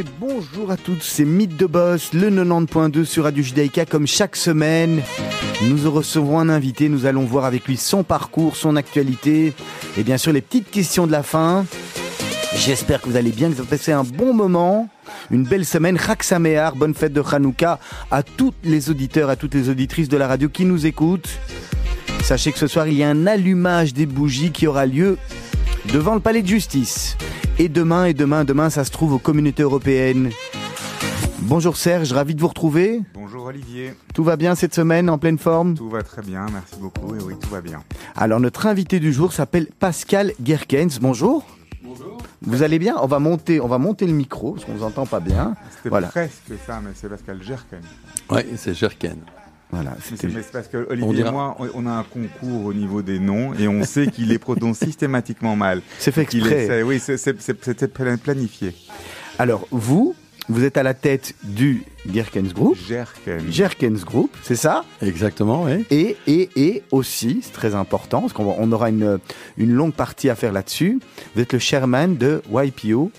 bonjour à toutes, c'est Mythe de Boss, le 90.2 sur Radio Judaïka. Comme chaque semaine, nous recevrons un invité, nous allons voir avec lui son parcours, son actualité et bien sûr les petites questions de la fin. J'espère que vous allez bien, que vous avez passé un bon moment, une belle semaine. Sameach, bonne fête de Hanouka à tous les auditeurs, à toutes les auditrices de la radio qui nous écoutent. Sachez que ce soir, il y a un allumage des bougies qui aura lieu devant le palais de justice. Et demain, et demain, demain, ça se trouve aux communautés européennes. Bonjour Serge, ravi de vous retrouver. Bonjour Olivier. Tout va bien cette semaine, en pleine forme? Tout va très bien, merci beaucoup. Et oui, tout va bien. Alors, notre invité du jour s'appelle Pascal Gerkens. Bonjour. Bonjour. Vous allez bien? On va monter, on va monter le micro parce qu'on vous entend pas bien. C'était Voilà. presque ça, mais c'est Pascal Gerken. Oui, c'est Jerken. Voilà, c'était c'est parce que On Olivier dira- et moi, on on a un concours au niveau des noms et on sait qu'il les prononce systématiquement mal. c'est fait exprès. essaie- oui, c'était pla- planifié. Alors, vous, vous êtes à la tête du Gerkens Group, Gerken. Gerkens Group, c'est ça? Exactement, oui. Et, et, et aussi, c'est très important, parce qu'on on aura une, une longue partie à faire là-dessus, vous êtes le chairman de YPO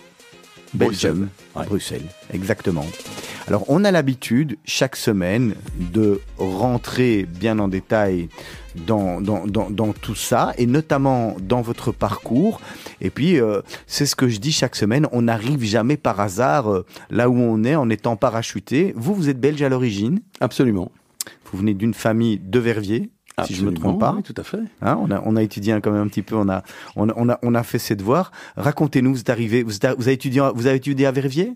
Belgium, ouais. Bruxelles, exactement. Alors, on a l'habitude, chaque semaine, de rentrer bien en détail dans, dans, dans, dans tout ça, et notamment dans votre parcours. Et puis, euh, c'est ce que je dis chaque semaine, on n'arrive jamais par hasard euh, là où on est en étant parachuté. Vous, vous êtes belge à l'origine, Absolument. vous venez d'une famille de Verviers, si je me trompe pas. Oui, tout à fait. Hein, on, a, on a étudié quand même un petit peu, on a, on, a- on a, on a fait ses devoirs. Racontez-nous, vous êtes arrivé, vous, êtes- vous avez étudié, vous avez étudié à Verviers?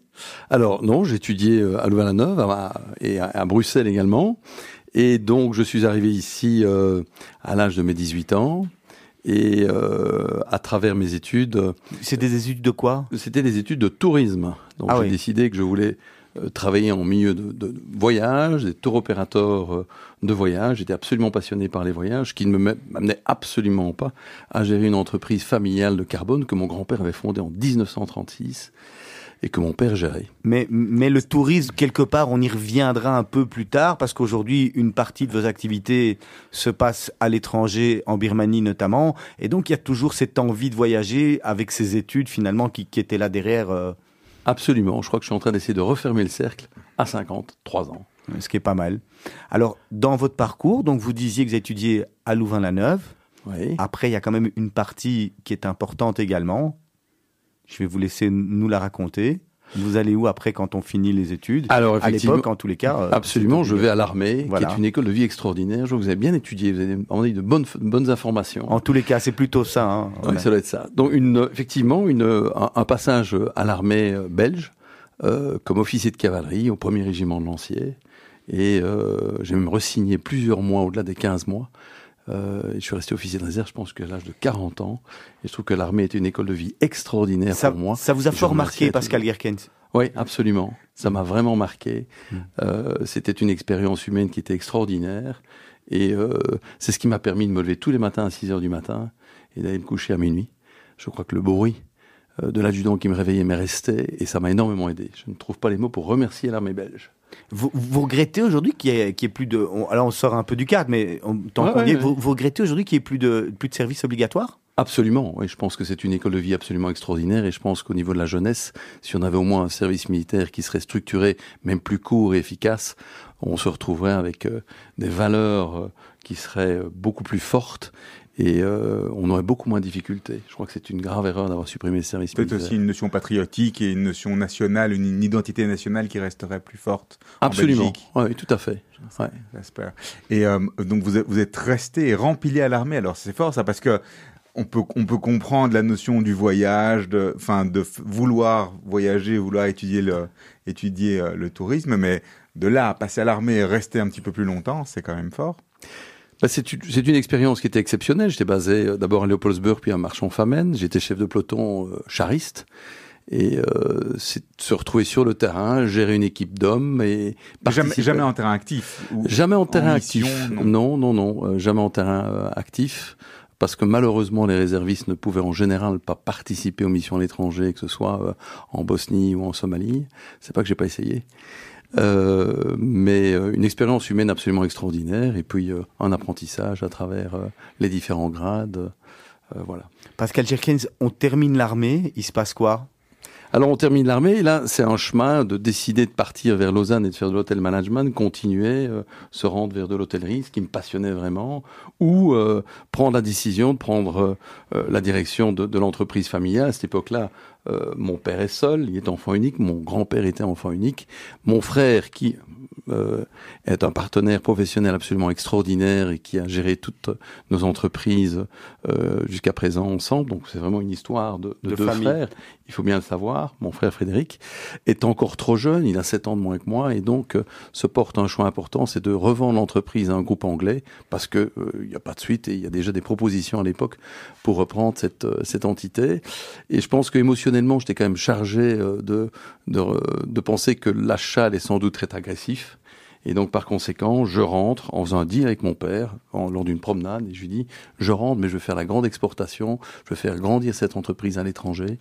Alors, non, j'ai étudié euh, à Louvain-la-Neuve à- et à, à Bruxelles également. Et donc, je suis arrivé ici euh, à l'âge de mes 18 ans. Et euh, à travers mes études, C'est des études de quoi? c'était des études de tourisme. Donc, Ah j'ai oui. décidé que je voulais travailler en milieu de, de voyage, des tour opérateurs de voyage. J'étais absolument passionné par les voyages, qui ne me m'amenait absolument pas à gérer une entreprise familiale de carbone que mon grand-père avait fondée en 1936 et que mon père gérait. mais, mais le tourisme, quelque part, on y reviendra un peu plus tard, parce qu'aujourd'hui, une partie de vos activités se passe à l'étranger, en Birmanie notamment, et donc il y a toujours cette envie de voyager avec ces études, finalement, qui, qui étaient là derrière, euh, Absolument. Je crois que je suis en train d'essayer de refermer le cercle à 53 ans. Ce qui est pas mal. Alors, dans votre parcours, donc vous disiez que vous étudiez à Louvain-la-Neuve, Oui. Après, il y a quand même une partie qui est importante également. Je vais vous laisser nous la raconter. Vous allez où après quand on finit les études? Alors, À effectivement, l'époque, en tous les cas. euh, absolument, je vais à l'armée, Voilà. qui est une école de vie extraordinaire. Je vous avez bien étudié, vous avez demandé de bonnes, de bonnes informations. En tous les cas, c'est plutôt ça. hein. Oui, ça doit être ça. Donc, une, effectivement, une, un, un passage à l'armée euh, belge, euh, comme officier de cavalerie au 1er régiment de Lanciers. Et euh, j'ai même resigné plusieurs mois, au-delà des 15 mois. Euh, je suis resté officier de réserve, je pense qu'à l'âge de 40 ans. Et je trouve que l'armée était une école de vie extraordinaire ça, pour moi. ça vous a fort marqué, Pascal tous. Gerkens. Oui, absolument. Ça m'a vraiment marqué. Mm. Euh, C'était une expérience humaine qui était extraordinaire. Et euh, c'est ce qui m'a permis de me lever tous les matins à 6 heures du matin et d'aller me coucher à minuit. Je crois que le bruit de l'adjudant qui me réveillait m'est resté et ça m'a énormément aidé. Je ne trouve pas les mots pour remercier l'armée belge. Vous, vous regrettez aujourd'hui qu'il y, ait- y plus de. on- alors, on sort un peu du cadre, mais on, tant Ouais, qu'on y ouais, est, ouais. vous, vous regrettez aujourd'hui qu'il n'y ait plus de, plus de services obligatoires? Absolument, oui, je pense que c'est une école de vie absolument extraordinaire et je pense qu'au niveau de la jeunesse, si on avait au moins un service militaire qui serait structuré, même plus court et efficace, on se retrouverait avec euh, des valeurs euh, qui seraient euh, beaucoup plus fortes et euh, on aurait beaucoup moins de difficultés. Je crois que c'est une grave erreur d'avoir supprimé le service Peut-être aussi une notion patriotique et une notion nationale, une, une identité nationale qui resterait plus forte. en Absolument, oui, tout à fait. Ouais. J'espère. Et euh, donc vous êtes, vous êtes resté et rempilé à l'armée. Alors c'est fort ça parce que on peut on peut comprendre la notion du voyage, de enfin de vouloir voyager, vouloir étudier le étudier euh, le tourisme, mais de là à passer à l'armée et rester un petit peu plus longtemps, c'est quand même fort. Bah, c'est une, expérience qui était exceptionnelle. J'étais basé euh, d'abord à Léopoldsburg, puis à Marchand-Famenne. J'étais chef de peloton euh, chariste. Et euh, c'est se retrouver sur le terrain, gérer une équipe d'hommes et Jamais, jamais en terrain actif. ou- Jamais en terrain actif. non. Non, non, non, euh, jamais en terrain euh, actif. parce que malheureusement les réservistes ne pouvaient en général pas participer aux missions à l'étranger, que ce soit euh, en Bosnie ou en Somalie. C'est pas que j'ai pas essayé. Euh, mais euh, une expérience humaine absolument extraordinaire et puis euh, un apprentissage à travers les différents grades. voilà. Pascal Jerkins, on termine l'armée, il se passe quoi? Alors on termine l'armée, là c'est un chemin de décider de partir vers Lausanne et de faire de l'hôtel management, continuer, euh, se rendre vers de l'hôtellerie, ce qui me passionnait vraiment, ou euh, prendre la décision de prendre euh, la direction de, de l'entreprise familiale. À cette époque-là, mon père est seul, il est enfant unique, mon grand-père était enfant unique, mon frère qui euh, est un partenaire professionnel absolument extraordinaire et qui a géré toutes nos entreprises euh, jusqu'à présent ensemble. Donc c'est vraiment une histoire de, de, deux frères. Il faut bien le savoir. Mon frère Frédéric est encore trop jeune, il a 7 ans de moins que moi et donc euh, se porte un choix important, c'est de revendre l'entreprise à un groupe anglais parce que euh, il n'y a pas de suite et il y a déjà des propositions à l'époque pour reprendre cette, euh, cette entité. Et je pense que émotionnellement, j'étais quand même chargé de, de, de penser que l'achat allait sans doute être agressif et donc, par conséquent, je rentre en faisant un deal avec mon père lors d'une promenade et je lui dis, je rentre, mais je vais faire la grande exportation, je vais faire grandir cette entreprise à l'étranger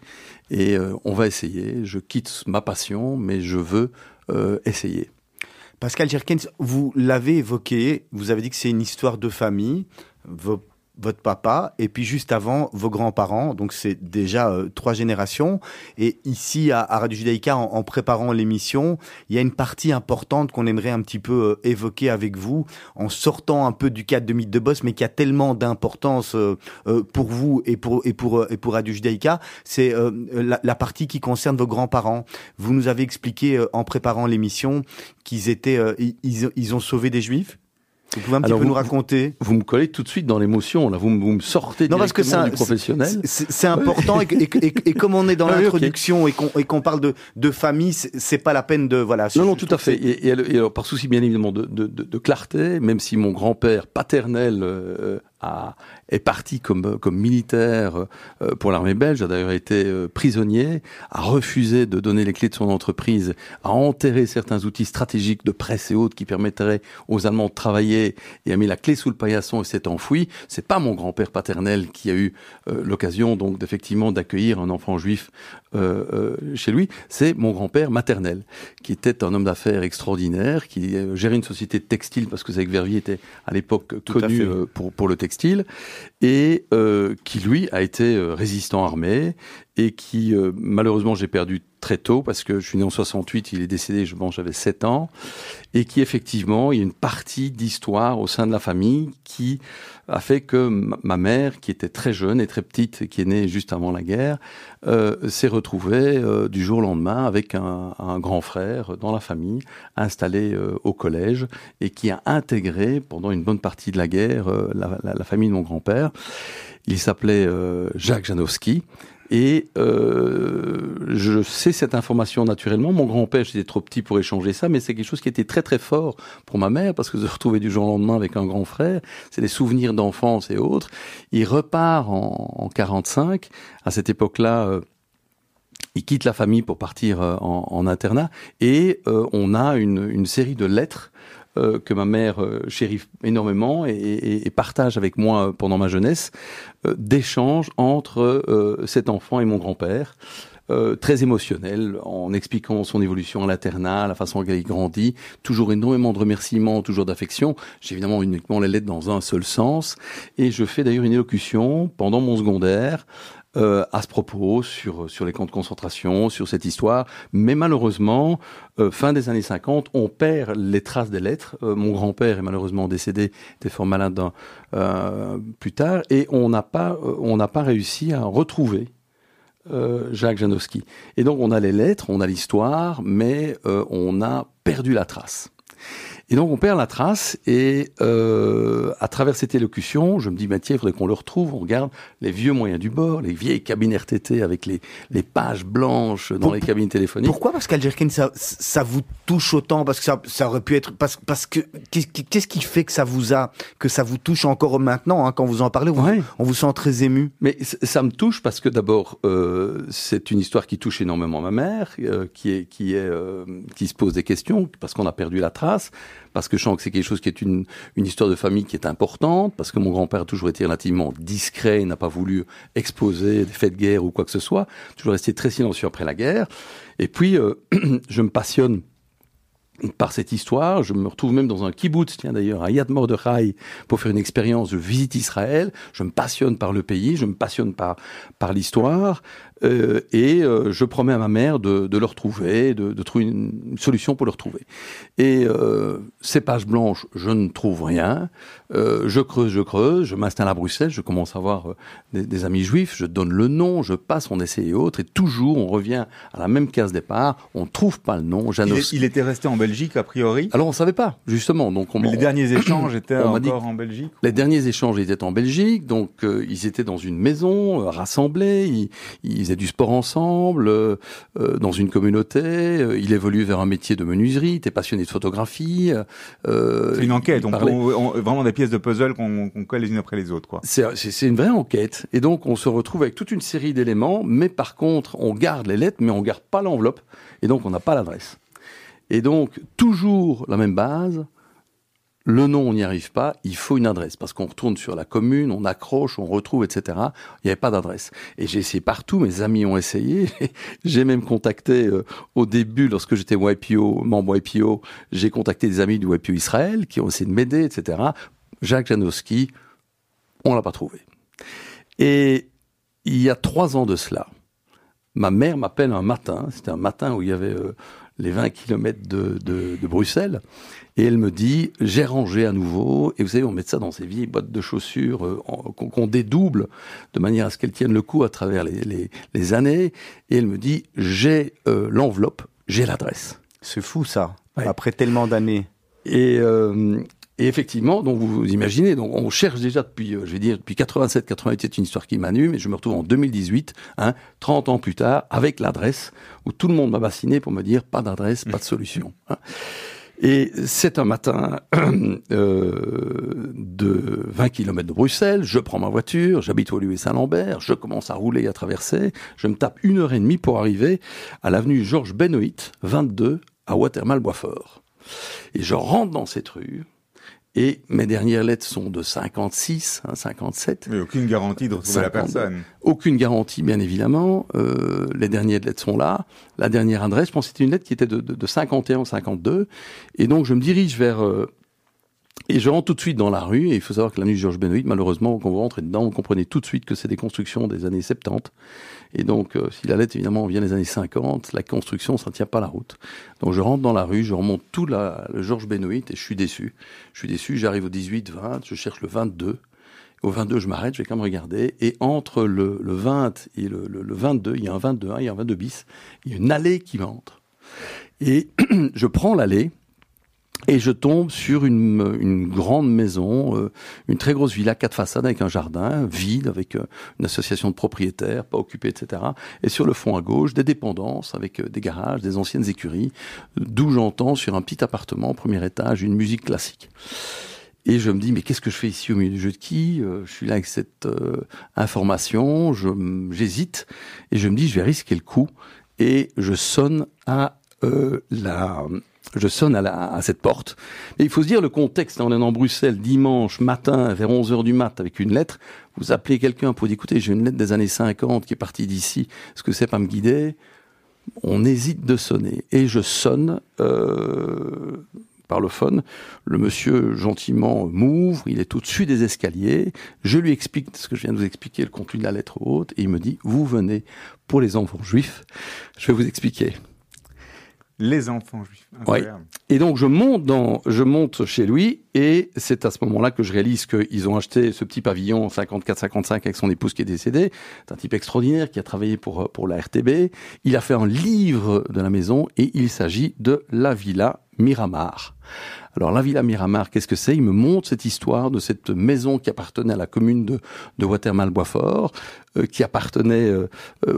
et euh, on va essayer. Je quitte ma passion, mais je veux euh, essayer. Pascal Jerkens, vous l'avez évoqué, vous avez dit que c'est une histoire de famille. Votre papa et puis juste avant vos grands-parents. Donc c'est déjà euh, trois générations. Et ici à, Radio Judaïka, en, préparant l'émission, il y a une partie importante qu'on aimerait un petit peu euh, évoquer avec vous, en sortant un peu du cadre de mythe de boss, mais qui a tellement d'importance euh, pour vous et pour et pour et pour Radio Judaïka. C'est la, la, partie qui concerne vos grands-parents. Vous nous avez expliqué en préparant l'émission qu'ils étaient ils, ils ont sauvé des juifs vous pouvez un petit peu nous raconter Vous me collez tout de suite dans l'émotion, là. Vous, vous, me sortez non, parce que du professionnel. C'est important, et, et, et, comme on est dans ah l'introduction et qu'on parle de, de famille, c'est pas la peine de... voilà. Non, non, tout à fait. Et, alors, par souci, bien évidemment, de, de, de, clarté, même si mon grand-père paternel euh, est parti comme, comme militaire euh, pour l'armée belge, a d'ailleurs été euh, prisonnier, a refusé de donner les clés de son entreprise, a enterré certains outils stratégiques de presse et autres qui permettraient aux Allemands de travailler et a mis la clé sous le paillasson et s'est enfoui. C'est pas mon grand-père paternel qui a eu euh, l'occasion donc d'effectivement d'accueillir un enfant juif chez lui, c'est mon grand-père maternel qui était un homme d'affaires extraordinaire, qui gérait une société de textile parce que Zach Verviers était à l'époque connu pour, pour le textile et euh, qui lui a été euh, résistant armé et qui euh, malheureusement j'ai perdu très tôt parce que je suis né en 68, il est décédé, je pense j'avais 7 ans et qui effectivement il y a une partie d'histoire au sein de la famille qui a fait que ma mère qui était très jeune et très petite qui est née juste avant la guerre euh, s'est retrouvée euh, du jour au lendemain avec un, grand frère dans la famille installé au collège et qui a intégré pendant une bonne partie de la guerre la, famille de mon grand-père. Il s'appelait Jacques Janowski et euh, je sais cette information naturellement. Mon grand-père, j'étais trop petit pour échanger ça, mais c'est quelque chose qui était très très fort pour ma mère, parce que se retrouver du jour au lendemain avec un grand frère, c'est des souvenirs d'enfance et autres. Il repart en, en 45. À cette époque-là, euh, il quitte la famille pour partir euh, en, internat, et euh, on a une série de lettres euh, que ma mère euh, chérit énormément et, partage avec moi pendant ma jeunesse, euh, d'échanges entre cet enfant et mon grand-père. très émotionnel, en expliquant son évolution à l'internat, la façon dont il grandit, toujours énormément de remerciements, toujours d'affection. J'ai évidemment uniquement les lettres dans un seul sens, et je fais d'ailleurs une élocution pendant mon secondaire euh, à ce propos sur, sur les camps de concentration, sur cette histoire. Mais malheureusement, euh, fin des années 50, on perd les traces des lettres. Euh, mon grand-père est malheureusement décédé, était fort malade plus tard, et on n'a pas, on n'a pas réussi à retrouver Jacques Janowski. Et donc on a les lettres, on a l'histoire, mais on a perdu la trace. Et donc on perd la trace et euh, à travers cette élocution, je me dis, Mathieu, il faudrait qu'on le retrouve, on regarde les vieux moyens du bord, les vieilles cabines RTT avec les, les pages blanches dans les cabines téléphoniques. Pourquoi Pascal Jerkin, ça, ça vous touche autant Parce que ça, ça aurait pu être... Parce, parce que qu'est-ce qui fait que ça vous a... que ça vous touche encore maintenant hein, Quand vous en parlez, on vous sent très ému? Mais ça me touche parce que d'abord, euh, c'est une histoire qui touche énormément ma mère, euh, qui, est, qui, est, euh, qui se pose des questions parce qu'on a perdu la trace parce que je sens que c'est quelque chose qui est une, une histoire de famille qui est importante, parce que mon grand-père a toujours été relativement discret, n'a pas voulu exposer des faits de guerre ou quoi que ce soit, toujours resté très silencieux après la guerre. Et puis, euh, je me passionne par cette histoire. Je me retrouve même dans un kibbutz, tiens d'ailleurs, à Yad Mordechai, pour faire une expérience de visite Israël. Je me passionne par le pays, je me passionne par, par l'histoire. Euh, et euh, je promets à ma mère de, le retrouver, de, de, trouver une, solution pour le retrouver. Et euh, ces pages blanches, je ne trouve rien. Euh, je creuse, je creuse, je m'installe à Bruxelles, je commence à avoir euh, des, des, amis juifs, je donne le nom, je passe, on essaie et autres, et toujours on revient à la même case départ, on ne trouve pas le nom. Janos... Il, il, était resté en Belgique a priori Alors on savait pas, justement. Donc on, les on, derniers échanges étaient encore en Belgique Les derniers échanges étaient en Belgique, donc ils étaient dans une maison, rassemblés, ils, ils faisaient du sport ensemble, euh, dans une communauté. Euh, il évolue vers un métier de menuiserie. Il était passionné de photographie. Euh, c'est une enquête. On, parlait... on, vraiment des pièces de puzzle qu'on qu colle les unes après les autres. C'est une vraie enquête. Et donc on se retrouve avec toute une série d'éléments, mais par contre on garde les lettres, mais on garde pas l'enveloppe, et donc on n'a pas l'adresse. Et donc toujours la même base le nom, on n'y arrive pas, il faut une adresse, parce qu'on retourne sur la commune, on accroche, on retrouve, etc. Il n'y avait pas d'adresse. Et j'ai essayé partout, mes amis ont essayé, j'ai même contacté euh, au début, lorsque j'étais YPO, membre YPO, j'ai contacté des amis du YPO Israël, qui ont essayé de m'aider, etc. Jacques Janowski, on l'a pas trouvé. Et il y a trois ans de cela, ma mère m'appelle un matin, c'était un matin où il y avait euh, les 20 kilomètres de, de, de Bruxelles, et elle me dit, j'ai rangé à nouveau, et vous savez, on met ça dans ces vieilles boîtes de chaussures euh, qu'on dédouble de manière à ce qu'elles tiennent le coup à travers les, les, les années, et elle me dit, j'ai euh, l'enveloppe, j'ai l'adresse. C'est fou ça, ouais. après tellement d'années. Et, euh, et effectivement, donc vous, vous imaginez, donc on cherche déjà depuis, euh, je vais dire, depuis 87, 88, c'est une histoire qui m'anime, et je me retrouve en 2018, hein, 30 ans plus tard, avec l'adresse, où tout le monde m'a bassiné pour me dire, pas d'adresse, pas de solution. Hein. Et c'est un matin euh, de 20 km de Bruxelles, je prends ma voiture, j'habite au lieu Saint-Lambert, je commence à rouler et à traverser, je me tape une heure et demie pour arriver à l'avenue Georges Benoît, 22, à Watermal-Boisfort. Et je rentre dans cette rue, et mes dernières lettres sont de 56, hein, 57. Mais aucune garantie de retrouver 50, la personne. Aucune garantie, bien évidemment. Euh, les dernières lettres sont là. La dernière adresse, je pense que c'était une lettre qui était de, de, de 51 52. Et donc, je me dirige vers... Euh, et je rentre tout de suite dans la rue, et il faut savoir que la nuit Georges Benoît, malheureusement, quand vous rentrez dedans, vous comprenez tout de suite que c'est des constructions des années 70. Et donc, euh, si la lettre, évidemment, vient des années 50, la construction, ça ne tient pas la route. Donc, je rentre dans la rue, je remonte tout le Georges Benoît, et je suis déçu. Je suis déçu, j'arrive au 18, 20, je cherche le 22. Au 22, je m'arrête, je vais quand même regarder. Et entre le, le 20 et le, le, le 22, il y a un 22, il y a un 22 bis, il y a une allée qui m'entre. Et je prends l'allée, et je tombe sur une, une grande maison, euh, une très grosse villa, quatre façades avec un jardin vide, avec euh, une association de propriétaires, pas occupée, etc. Et sur le fond à gauche, des dépendances avec euh, des garages, des anciennes écuries, d'où j'entends sur un petit appartement premier étage une musique classique. Et je me dis, mais qu'est-ce que je fais ici au milieu du jeu de qui Je suis là avec cette information, j'hésite, et je me dis, je vais risquer le coup, et je sonne à la je sonne à, la, cette porte. Et il faut se dire le contexte. On est dans Bruxelles dimanche matin vers 11 heures du mat avec une lettre. Vous appelez quelqu'un pour dire écoutez, j'ai une lettre des années 50 qui est partie d'ici. Est-ce que c'est pas me guider? On hésite de sonner. Et je sonne euh, par le phone. Le monsieur gentiment m'ouvre. Il est au-dessus des escaliers. Je lui explique ce que je viens de vous expliquer, le contenu de la lettre haute. Et il me dit vous venez pour les enfants juifs. Je vais vous expliquer. Les enfants juifs. Oui. Et donc je monte dans, je monte chez lui et c'est à ce moment-là que je réalise qu'ils ont acheté ce petit pavillon 54-55 avec son épouse qui est décédée. C'est un type extraordinaire qui a travaillé pour pour la RTB. Il a fait un livre de la maison et il s'agit de la villa Miramar. Alors la Villa Miramar, qu'est-ce que c'est? Il me montre cette histoire de cette maison qui appartenait à la commune de, de Watermal-Boisfort, euh, qui appartenait, euh,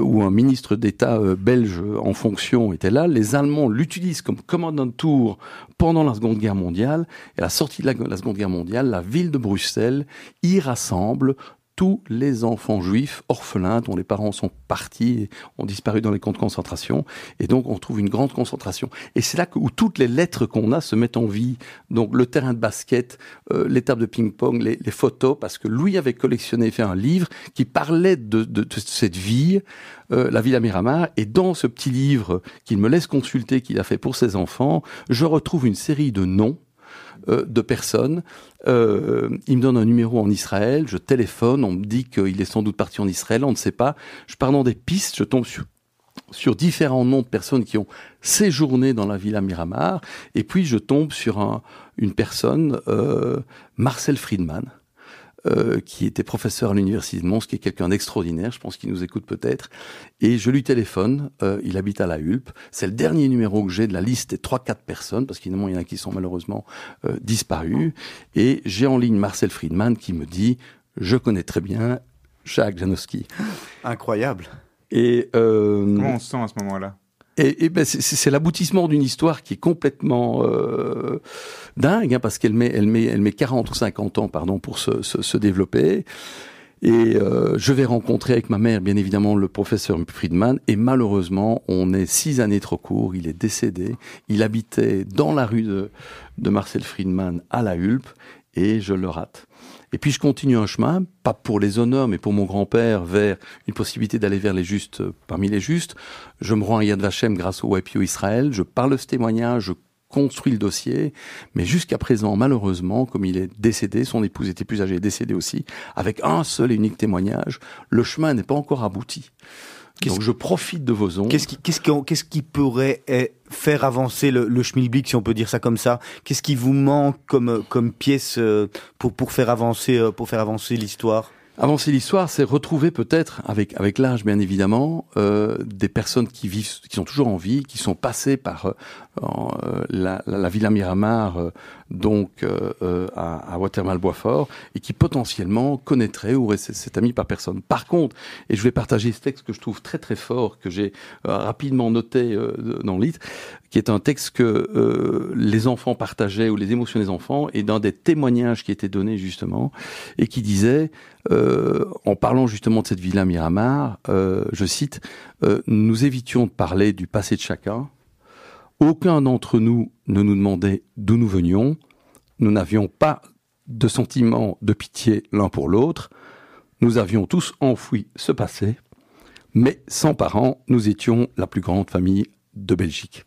où un ministre d'État euh, belge en fonction était là. Les Allemands l'utilisent comme commandant de tour pendant la Seconde Guerre mondiale. Et à la sortie de la, Seconde Guerre mondiale, la ville de Bruxelles y rassemble tous les enfants juifs orphelins dont les parents sont partis et ont disparu dans les camps de concentration. Et donc, on trouve une grande concentration. Et c'est là que, où toutes les lettres qu'on a se mettent en vie. Donc, le terrain de basket, euh, l'étape de ping-pong, les, les, photos, parce que lui avait collectionné, fait un livre qui parlait de, cette vie, euh, la Villa Miramar. Et dans ce petit livre qu'il me laisse consulter, qu'il a fait pour ses enfants, je retrouve une série de noms euh, de personnes. Euh, il me donne un numéro en Israël, je téléphone, on me dit qu'il est sans doute parti en Israël, on ne sait pas. Je pars dans des pistes, je tombe sur, sur différents noms de personnes qui ont séjourné dans la Villa Miramar, et puis je tombe sur un, une personne, euh, Marcel Friedman, euh, qui était professeur à l'université de Mons, qui est quelqu'un d'extraordinaire, je pense qu'il nous écoute peut-être. Et je lui téléphone, euh, il habite à la Hulpe. C'est le dernier numéro que j'ai de la liste des trois quatre personnes, parce qu'il y en a qui sont malheureusement euh, disparus. Et j'ai en ligne Marcel Friedman qui me dit, je connais très bien Jacques Janowski. Incroyable. Et comment on se sent à ce moment-là? et, et ben c'est l'aboutissement d'une histoire qui est complètement euh, dingue, hein, parce qu'elle met, elle met, elle met 40 ou 50 ans, pardon, pour se, se, développer. Et euh, je vais rencontrer avec ma mère, bien évidemment, le professeur Friedman. Et malheureusement, on est six années trop court. Il est décédé. Il habitait dans la rue de, de Marcel Friedman à la Hulpe. Et je le rate. Et puis je continue un chemin, pas pour les honneurs, mais pour mon grand-père, vers une possibilité d'aller vers les justes euh, parmi les justes. Je me rends à Yad Vashem grâce au YPO Israël, je parle ce témoignage, construis le dossier, mais jusqu'à présent, malheureusement, comme il est décédé, son épouse était plus âgée, décédée aussi, avec un seul et unique témoignage, le chemin n'est pas encore abouti. Donc je profite de vos ondes. Qu'est-ce qui, qu'est-ce qui, qu'est-ce qui pourrait eh, faire avancer le, le schmilblick, si on peut dire ça comme ça? Qu'est-ce qui vous manque comme, comme pièce euh, pour, pour faire avancer, euh, pour faire avancer l'histoire? Avancer l'histoire, c'est retrouver peut-être, avec avec l'âge bien évidemment, euh, des personnes qui vivent, qui sont toujours en vie, qui sont passées par euh, la, la, Villa Miramar, euh, donc à, à Watermal-Boisfort, et qui potentiellement connaîtraient ou cet ami par personne. Par contre, et je vais partager ce texte que je trouve très très fort, que j'ai rapidement noté dans le livre, qui est un texte que euh, les enfants partageaient ou les émotions des enfants, et dans des témoignages qui étaient donnés justement, et qui disait, euh, en parlant justement de cette villa Miramar, euh, je cite, euh, nous évitions de parler du passé de chacun. Aucun d'entre nous ne nous demandait d'où nous venions. Nous n'avions pas de sentiment de pitié l'un pour l'autre. Nous avions tous enfoui ce passé, mais sans parents, nous étions la plus grande famille de Belgique.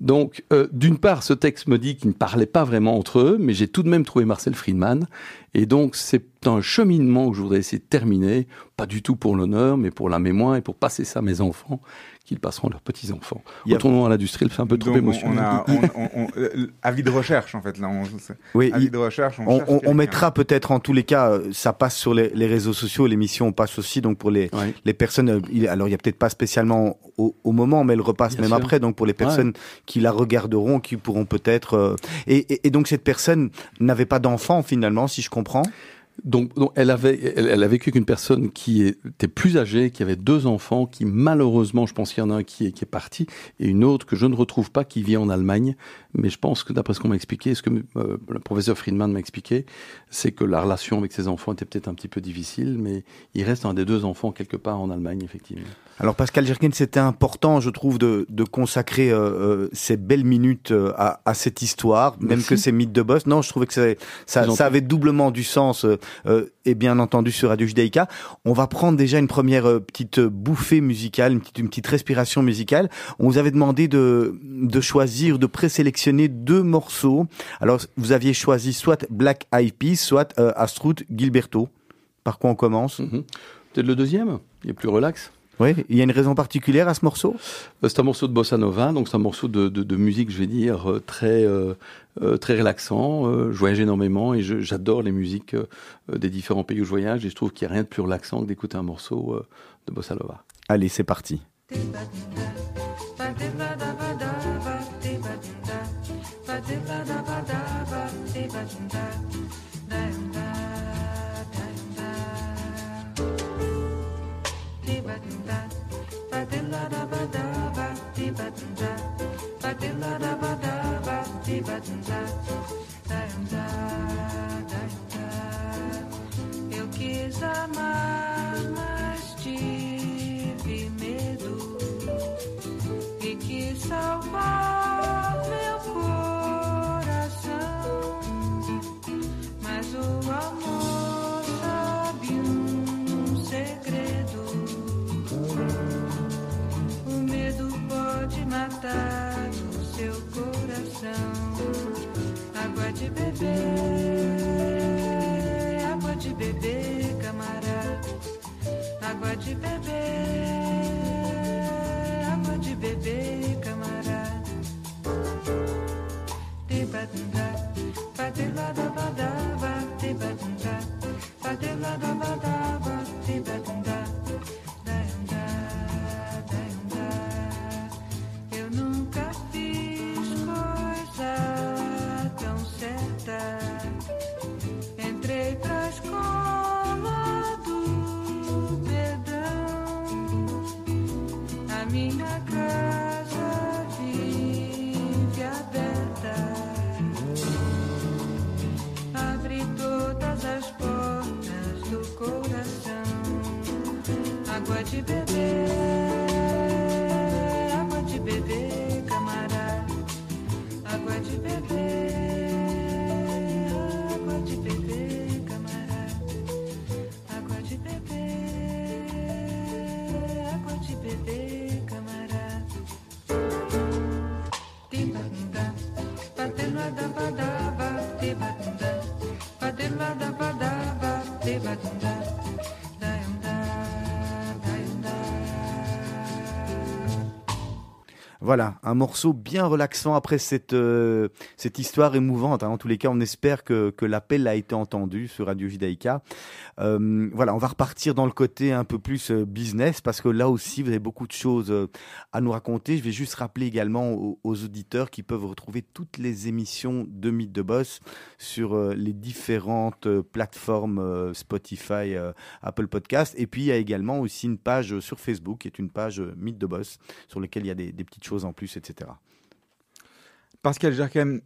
Donc, euh, d'une part, ce texte me dit qu'ils ne parlaient pas vraiment entre eux, mais j'ai tout de même trouvé Marcel Friedman. Et donc, c'est un cheminement que je voudrais essayer de terminer, pas du tout pour l'honneur, mais pour la mémoire et pour passer ça à mes enfants, qu'ils passeront à leurs petits-enfants. Retournons à l'industrie, elle fait un peu trop émotionnel. On a, on, on, euh, avis de recherche, en fait, là. oui, avis de recherche. On, on mettra peut-être, en tous les cas, euh, ça passe sur les, les réseaux sociaux, l'émission passe aussi, donc pour les, oui. les personnes, euh, alors il y a peut-être pas spécialement au, au, moment, mais elle repasse Bien même sûr. après, donc pour les personnes ouais. qui la regarderont, qui pourront peut-être... Euh, et, et, et donc cette personne n'avait pas d'enfant, finalement, si je comprends donc, elle avait, elle, a vécu qu'une personne qui était plus âgée, qui avait deux enfants, qui malheureusement, je pense qu'il y en a un qui est, qui est parti, et une autre que je ne retrouve pas, qui vit en Allemagne. Mais je pense que d'après ce qu'on m'a expliqué, ce que euh, le professeur Friedman m'a expliqué, c'est que la relation avec ses enfants était peut-être un petit peu difficile, mais il reste un des deux enfants quelque part en Allemagne, effectivement. Alors Pascal Jerkin, c'était important, je trouve, de, de consacrer euh, euh, ces belles minutes euh, à, à, cette histoire, Merci. même que ces mythes de boss. Non, je trouvais que ça, ça avait doublement du sens, euh, et bien entendu sur Radio Judaïka. On va prendre déjà une première petite bouffée musicale, une petite, une petite respiration musicale. On vous avait demandé de, de choisir, de présélectionner deux morceaux. Alors, vous aviez choisi soit Black Eyed Peas, soit Astrud Gilberto. Par quoi on commence? Mm -hmm. Peut-être le deuxième, il est plus relax? Oui, il y a une raison particulière à ce morceau C'est un morceau de bossa nova, donc c'est un morceau de, de, de, musique, je vais dire, euh, très, euh, très relaxant. Euh, je voyage énormément et j'adore les musiques euh, des différents pays où je voyage et je trouve qu'il n'y a rien de plus relaxant que d'écouter un morceau euh, de bossa nova. Allez, c'est parti. De Voilà, un morceau bien relaxant après cette, euh, histoire émouvante. hein. En tous les cas, on espère que, l'appel a été entendu sur Radio Judaïka. Euh, voilà, on va repartir dans le côté un peu plus euh, business parce que là aussi, vous avez beaucoup de choses à nous raconter. Je vais juste rappeler également aux, auditeurs qui peuvent retrouver toutes les émissions de Mythe de Boss sur les différentes plateformes Spotify, Apple Podcast. Et puis, il y a également aussi une page sur Facebook qui est une page Mythe de Boss sur laquelle il y a des petites choses en plus, etc. Pascal Jerken,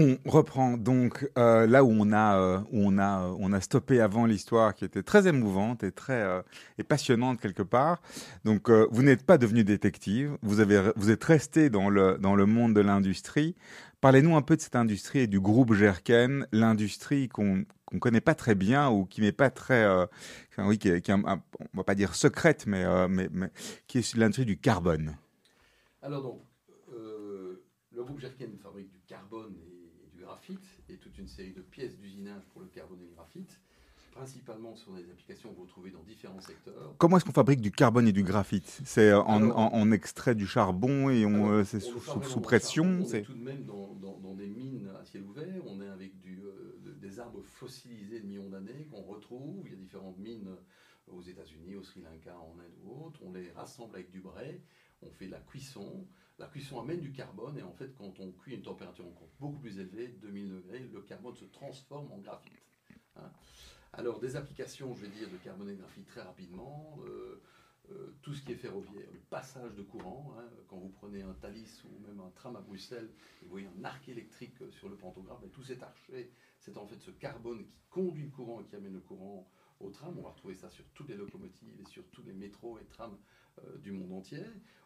on reprend donc euh, là où on a euh, où on a euh, on a stoppé avant l'histoire qui était très émouvante et très et passionnante quelque part. Donc vous n'êtes pas devenu détective, vous avez vous êtes resté dans le dans le monde de l'industrie. Parlez-nous un peu de cette industrie et du groupe Jerken, l'industrie qu'on qu'on connaît pas très bien ou qui n'est pas très euh, enfin, oui qui est, qui un- on va pas dire secrète mais, mais qui est l'industrie du carbone. Alors donc, euh, le groupe Jerken fabrique du carbone et, et du graphite et toute une série de pièces d'usinage pour le carbone et le graphite, principalement sur des applications que vous trouvez dans différents secteurs. Comment est-ce qu'on fabrique du carbone et du graphite? C'est en, extrait du charbon et on, euh, c'est sous, pression. On est c'est- tout de même dans, dans- dans des mines à ciel ouvert. On est avec du, euh, de- des arbres fossilisés de millions d'années qu'on retrouve. Il y a différentes mines aux États-Unis, au Sri Lanka, en Inde ou autres. On les rassemble avec du brai. On fait de la cuisson. La cuisson amène du carbone et en fait, quand on cuit à une température encore beaucoup plus élevée, 2000 degrés, le carbone se transforme en graphite. Hein. Alors, des applications, je vais dire, de carbone et graphite très rapidement. euh, euh, tout ce qui est ferroviaire, le passage de courant. hein, quand vous prenez un Thalys ou même un tram à Bruxelles, et vous voyez un arc électrique euh, sur le pantographe, et tout cet archet, c'est en fait ce carbone qui conduit le courant et qui amène le courant au tram. On va retrouver ça sur toutes les locomotives et sur tous les métros et trams euh, du monde entier.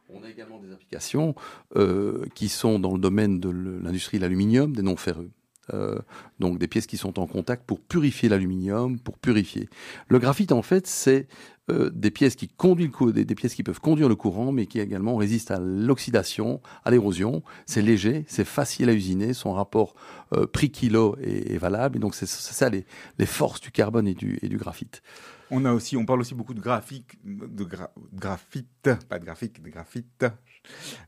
On a également des applications euh, qui sont dans le domaine de l'industrie de l'aluminium, des non ferreux. Euh, donc des pièces qui sont en contact pour purifier l'aluminium, pour purifier. Le graphite, en fait, c'est euh, des pièces qui conduisent le des, des pièces qui peuvent conduire le courant, mais qui également résistent à l'oxydation, à l'érosion. C'est léger, c'est facile à usiner, son rapport euh, prix-kilo est, est valable. Et donc c'est c'est ça les, les forces du carbone et du, et du graphite. On a aussi, on parle aussi beaucoup de graphique, de gra- graphite, pas de graphique, de graphite,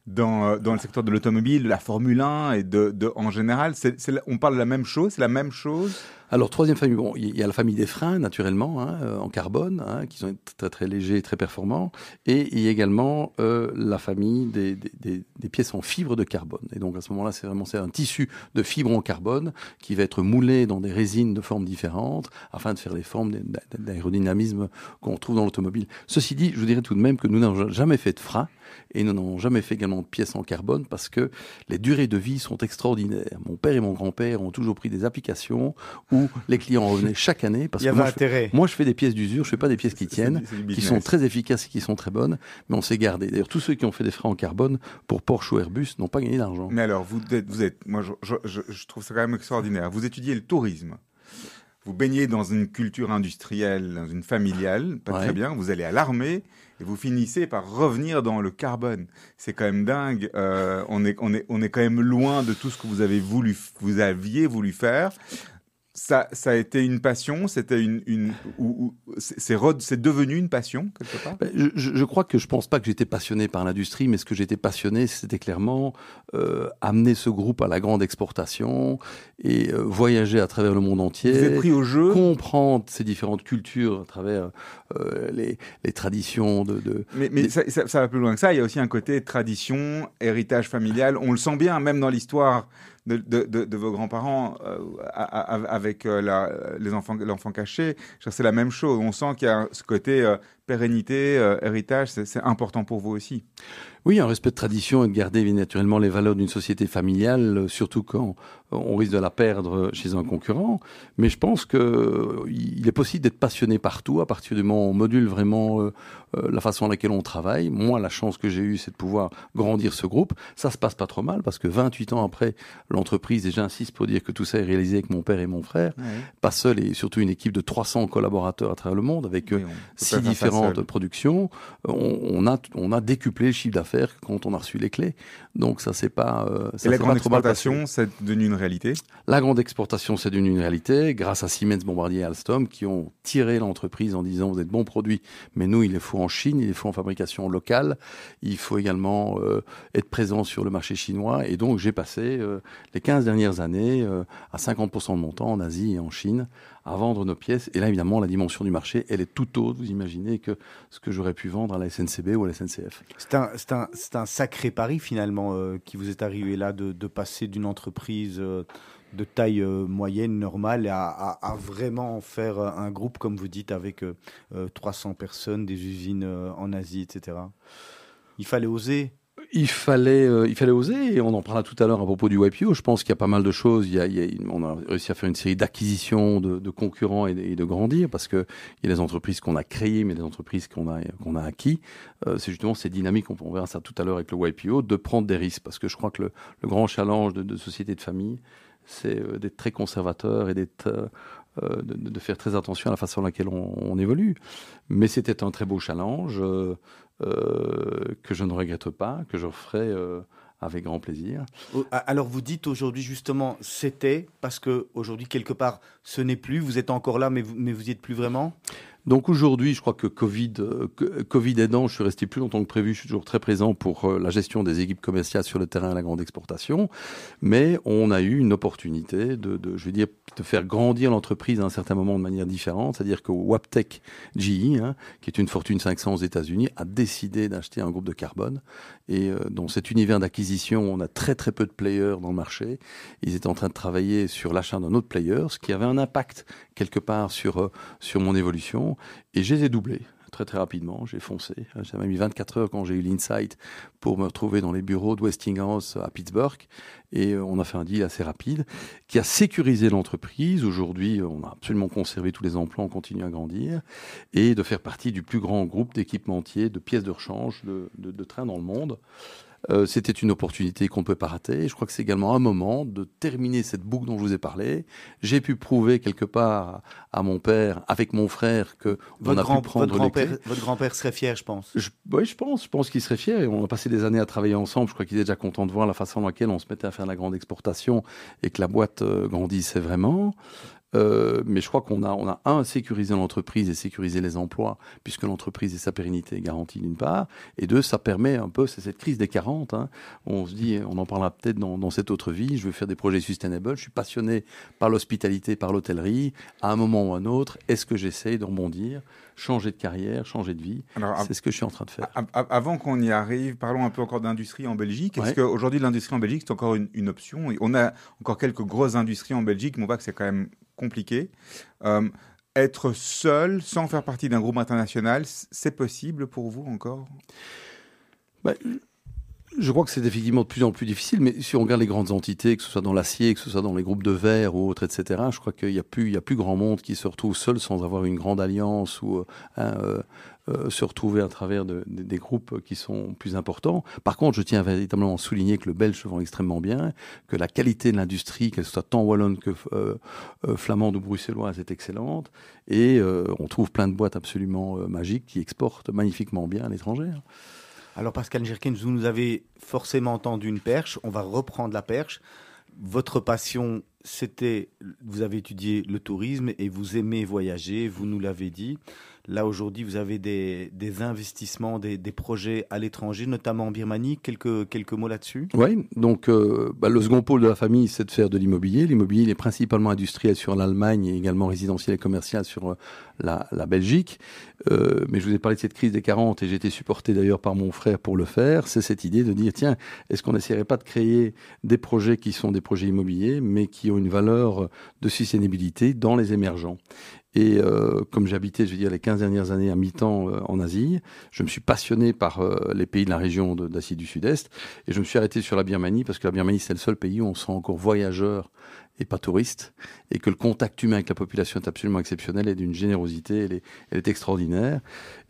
dans, euh, dans le secteur de l'automobile, de la Formule 1 et de, de en général. C'est la- on parle de la même chose, c'est la même chose. Alors, troisième famille, bon, il y a la famille des freins, naturellement, hein, euh, en carbone, hein, qui sont très, très légers et très performants. Et il y a également euh, la famille des, des- des- pièces en fibre de carbone. Et donc, à ce moment-là, c'est vraiment un tissu de fibre en carbone qui va être moulé dans des résines de formes différentes afin de faire les formes d'a- d'aérodynamisme qu'on trouve dans l'automobile. Ceci dit, je vous dirais tout de même que nous n'avons jamais fait de frein et nous n'avons jamais fait également de pièces en carbone parce que les durées de vie sont extraordinaires. Mon père et mon grand-père ont toujours pris des applications où les clients revenaient chaque année parce Il y que moi je, intérêt. moi, je fais des pièces d'usure, je fais pas des pièces qui tiennent, qui sont très efficaces et qui sont très bonnes, mais on s'est gardé. D'ailleurs, tous ceux qui ont fait des freins en carbone pour Porsche ou Airbus n'ont pas gagné d'argent. Mais alors, vous êtes, vous êtes moi, je- je trouve ça quand même extraordinaire. Vous étudiez le tourisme. Vous baignez dans une culture industrielle, dans une familiale, pas Ouais. très bien. Vous allez à l'armée et vous finissez par revenir dans le carbone. C'est quand même dingue. Euh, on est, on est, on est quand même loin de tout ce que vous avez voulu, vous aviez voulu faire. Ça, ça a été une passion. C'était une, une, ou, ou- c'est, devenu une passion quelque part? Ben, Je, je- crois que je pense pas que j'étais passionné par l'industrie, mais ce que j'étais passionné, c'était clairement euh, amener ce groupe à la grande exportation et euh, voyager à travers le monde Vous entier. êtes pris au jeu. comprendre ces différentes cultures à travers euh, les, les traditions de, de, Mais, mais Des- ça, ça- ça va plus loin que ça. Il y a aussi un côté tradition, héritage familial. On le sent bien, même dans l'histoire de, vos grands-parents euh, avec euh, les enfants, l'enfant caché. C'est la même chose. On sent qu'il y a ce côté euh, pérennité, euh, héritage, c'est important pour vous aussi. Oui, un respect de tradition et de garder naturellement les valeurs d'une société familiale, euh, surtout quand euh, on risque de la perdre chez un concurrent. Mais je pense que euh, il est possible d'être passionné partout à partir du moment où on module vraiment euh, la façon à laquelle on travaille. Moi, la chance que j'ai eue, c'est de pouvoir grandir ce groupe. Ça se passe pas trop mal parce que 28 ans après l'entreprise, et j'insiste pour dire que tout ça est réalisé avec mon père et mon frère, pas seul et surtout une équipe de 300 collaborateurs à travers le monde avec six ça différentes seul. productions. On, on a on a décuplé le chiffre d'affaires quand on a reçu les clés. Donc ça c'est pas euh, ça Et la grande exportation, c'est devenu une réalité? La grande exportation, c'est devenu une réalité grâce à Siemens, Bombardier et Alstom qui ont tiré l'entreprise en disant vous êtes bons produits, mais nous, il les faut en Chine, il les faut en fabrication locale. Il faut également euh, être présent sur le marché chinois. Et donc, j'ai passé euh, les 15 dernières années euh, à 50% de mon temps en Asie et en Chine à vendre nos pièces. Et là, évidemment, la dimension du marché, elle est tout autre, vous imaginez, que ce que j'aurais pu vendre à la SNCB ou à la SNCF. C'est un, un, un sacré pari finalement euh, qui vous est arrivé là de, de passer d'une entreprise euh, de taille euh, moyenne, normale, à, à- à vraiment en faire un groupe, comme vous dites, avec euh, euh, 300 personnes, des usines en Asie, etc. Il fallait oser. Il fallait, euh, il fallait oser, et on en parlera tout à l'heure à propos du YPO. Je pense qu'il y a pas mal de choses. Il y a, on a réussi à faire une série d'acquisitions de, concurrents et de, grandir, parce que il y a des entreprises qu'on a créées, mais des entreprises qu'on a, qu'on a acquis. Euh, c'est justement ces dynamiques, on, on verra ça tout à l'heure avec le YPO, de prendre des risques, parce que je crois que le, grand challenge de, société de famille, c'est euh, d'être très conservateur et d'être de, de faire très attention à la façon dans laquelle on, on évolue. Mais c'était un très beau challenge euh, que je ne regrette pas, que je ferai euh, avec grand plaisir. Alors vous dites aujourd'hui justement c'était parce que aujourd'hui quelque part ce n'est plus. Vous êtes encore là, mais vous, mais vous y êtes plus vraiment? Donc aujourd'hui, je crois que Covid, euh, Covid aidant, je suis resté plus longtemps que prévu. Je suis toujours très présent pour euh, la gestion des équipes commerciales sur le terrain à la grande exportation. Mais on a eu une opportunité de, de je veux dire, de faire grandir l'entreprise à un certain moment de manière différente. C'est-à-dire que Waptec GE, hein, qui est une fortune 500 aux États-Unis, a décidé d'acheter un groupe de carbone. Et euh, dans cet univers d'acquisition, on a très très peu de players dans le marché. Ils étaient en train de travailler sur l'achat d'un autre player, ce qui avait un impact quelque part sur, euh, sur mon évolution. Et je les ai doublés très très rapidement. J'ai foncé. Ça m'a mis 24 heures quand j'ai eu l'insight pour me retrouver dans les bureaux de Westinghouse à Pittsburgh. Et euh, on a fait un deal assez rapide qui a sécurisé l'entreprise. Aujourd'hui, on a absolument conservé tous les emplois, on continue à grandir. Et de faire partie du plus grand groupe d'équipementiers, de pièces de rechange, de trains dans le monde. Euh, C'était une opportunité qu'on ne peut pas rater. Je crois que c'est également un moment de terminer cette boucle dont je vous ai parlé. J'ai pu prouver quelque part à mon père, avec mon frère, que on Votre a grand- pu prendre votre votre grand-père serait fier, je pense. Je, oui, je pense. Je pense qu'il serait fier. Et on a passé des années à travailler ensemble. Je crois qu'il est déjà content de voir la façon dans laquelle on se mettait à faire la grande exportation et que la boîte euh, grandissait vraiment. Euh, mais je crois qu'on a, on a un sécurisé l'entreprise et sécurisé les emplois, puisque l'entreprise et sa pérennité est garantie d'une part, et deux, ça permet un peu, c'est cette crise des 40. hein. On se dit, on en parlera peut-être dans, dans cette autre vie. Je veux faire des projets sustainable. Je suis passionné par l'hospitalité, par l'hôtellerie. À un moment ou un autre, est-ce que j'essaye de rebondir, changer de carrière, changer de vie? C'est ce que je suis en train de faire. av- av- avant qu'on y arrive, parlons un peu encore d'industrie en Belgique. Est-ce Ouais. qu'aujourd'hui, l'industrie en Belgique, c'est encore une, une option? Et On a encore quelques grosses industries en Belgique, mais on voit que c'est quand même compliqué. Euh, être seul, sans faire partie d'un groupe international, c'est possible pour vous encore? Bah, je crois que c'est effectivement de plus en plus difficile, mais si on regarde les grandes entités, que ce soit dans l'acier, que ce soit dans les groupes de verre ou autres, etc., je crois qu'il n'y a plus, plus grand monde qui se retrouve seul sans avoir une grande alliance ou hein, euh, se retrouver à travers de- de- des groupes qui sont plus importants. Par contre, je tiens véritablement à souligner que le belge vend extrêmement bien, que la qualité de l'industrie, qu'elle soit tant wallonne que euh, euh, flamande ou bruxelloise, est excellente, et on trouve plein de boîtes absolument magiques qui exportent magnifiquement bien à l'étranger. Alors Pascal Gerkens, vous nous avez forcément entendu une perche. On va reprendre la perche. Votre passion, c'était, vous avez étudié le tourisme et vous aimez voyager, vous nous l'avez dit. Là, aujourd'hui, vous avez des, investissements, des, projets à l'étranger, notamment en Birmanie. Quelques, quelques mots là-dessus? Oui, donc euh, bah, le second pôle de la famille, c'est de faire de l'immobilier. L'immobilier, il est principalement industriel sur l'Allemagne et également résidentiel et commercial sur euh, la, Belgique. Euh, mais je vous ai parlé de cette crise des 40 et j'ai été supporté d'ailleurs par mon frère pour le faire. C'est cette idée de dire, tiens, est-ce qu'on n'essaierait pas de créer des projets qui sont des projets immobiliers, mais qui une valeur de sustainabilité dans les émergents Et euh, comme j'habitais, je veux dire, les 15 dernières années à mi-temps euh, en Asie, je me suis passionné par euh, les pays de la région d'Asie du Sud-Est. Et je me suis arrêté sur la Birmanie parce que la Birmanie, c'est le seul pays où on sent encore voyageur et pas touriste. Et que le contact humain avec la population est absolument exceptionnel et d'une générosité, elle est, elle est extraordinaire.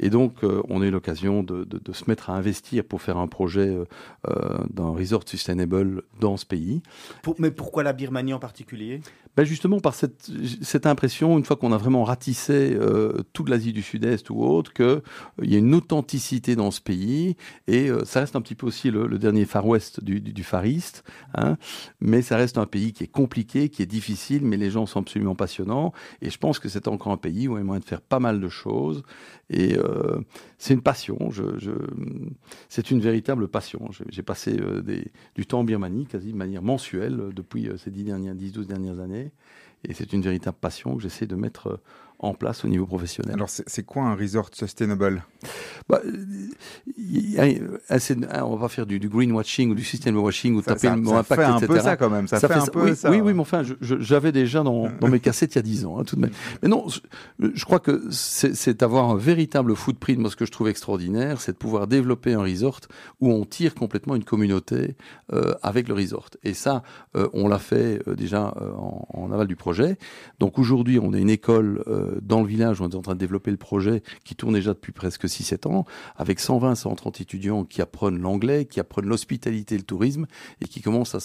Et donc, euh, on a eu l'occasion de, de- de se mettre à investir pour faire un projet euh, euh, d'un resort sustainable dans ce pays. Pour- mais pourquoi la Birmanie en particulier? Ben justement par cette, cette impression, une fois qu'on a vraiment ratissé euh, toute l'Asie du Sud-Est ou autre, qu'il y a une authenticité dans ce pays, et ça reste un petit peu aussi le, le dernier Far West du, du, du Far East, hein, mais ça reste un pays qui est compliqué, qui est difficile, mais les gens sont absolument passionnants, et je pense que c'est encore un pays où il y a moyen de faire pas mal de choses, et euh, c'est une passion, c'est une véritable passion. J'ai passé euh, du temps en Birmanie quasi de manière mensuelle euh, depuis ces 10 dernières, 10-12 dernières années. Et c'est une véritable passion que j'essaie de mettre en place au niveau professionnel. Alors, c'est quoi un resort sustainable? Bah, y a, ah, on va faire du, du greenwashing ou du system washing ou Ça, taper ça- le mot ça impact, fait un etc. peu ça quand même. Ça, fait, un peu oui, ça. Oui, oui, mais enfin, j'avais déjà dans, dans mes cassettes il y a 10 ans, hein, tout de même. Mais non, je, je crois que c'est avoir un véritable footprint. Moi, ce que je trouve extraordinaire, c'est de pouvoir développer un resort où on tire complètement une communauté euh, avec le resort. Et ça, euh, on l'a fait euh, déjà en, en aval du projet. Donc aujourd'hui, on a une école dans le village où on est en train de développer le projet qui tourne déjà depuis presque 6-7 ans, avec 120, 130 étudiants qui apprennent l'anglais, qui apprennent l'hospitalité et le tourisme, et qui commencent à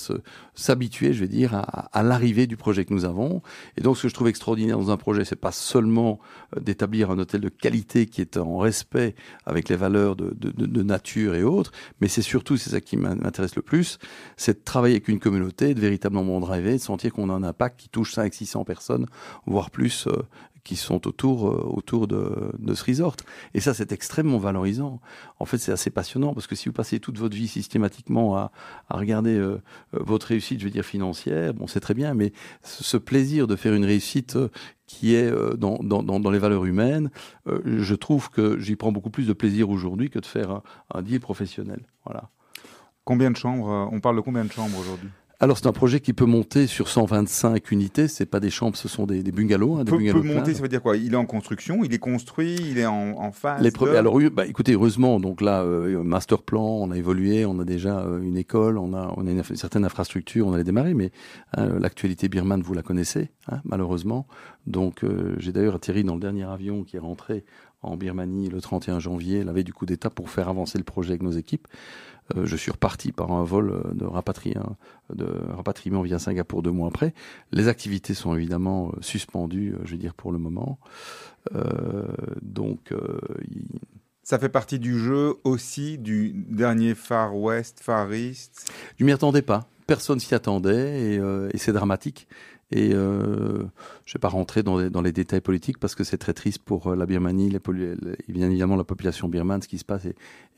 s'habituer, je vais dire, à, l'arrivée du projet que nous avons. Et donc, ce que je trouve extraordinaire dans un projet, c'est pas seulement euh, d'établir un hôtel de qualité qui est en respect avec les valeurs de, nature et autres, mais c'est surtout, c'est ça qui m'in- m'intéresse le plus, c'est de travailler avec une communauté, de véritablement driver, de sentir qu'on a un impact qui touche 5 600 personnes, voire plus, euh, qui sont autour, euh, autour de, de ce resort. Et ça, c'est extrêmement valorisant. En fait, c'est assez passionnant parce que si vous passez toute votre vie systématiquement à, à regarder euh, euh, votre réussite, je veux dire financière, bon, c'est très bien, mais ce plaisir de faire une réussite qui est dans, dans, dans, les valeurs humaines, je trouve que j'y prends beaucoup plus de plaisir aujourd'hui que de faire un, un deal professionnel. Voilà. Combien de chambres On parle de combien de chambres aujourd'hui? Alors, c'est un projet qui peut monter sur 125 unités. C'est pas des chambres, ce sont des, des bungalows. hein, des peut, bungalows peut monter, pleins. ça veut dire quoi? Il est en construction, il est construit, il est en, en phase. Les de- alors, oui, bah, écoutez, heureusement, donc là, euh, master plan, on a évolué, on a déjà euh, une école, on a, on a une, certaine infrastructure, on allait démarrer, mais hein, l'actualité birmane, vous la connaissez, hein, malheureusement. Donc, euh, j'ai d'ailleurs atterri dans le dernier avion qui est rentré en Birmanie le 31 janvier, la veille du coup d'État, pour faire avancer le projet avec nos équipes. Euh, je suis reparti par un vol euh, de, hein, de rapatriement via Singapour deux mois après. Les activités sont évidemment euh, suspendues, je veux dire, pour le moment. Donc, il- Ça fait partie du jeu aussi du dernier Far West, Far East? Je m'y attendais pas. Personne s'y attendait et, euh, et c'est dramatique. Et euh, je vais pas rentrer dans les, détails politiques parce que c'est très triste pour euh, la Birmanie, les, bien évidemment la population birmane. Ce qui se passe est,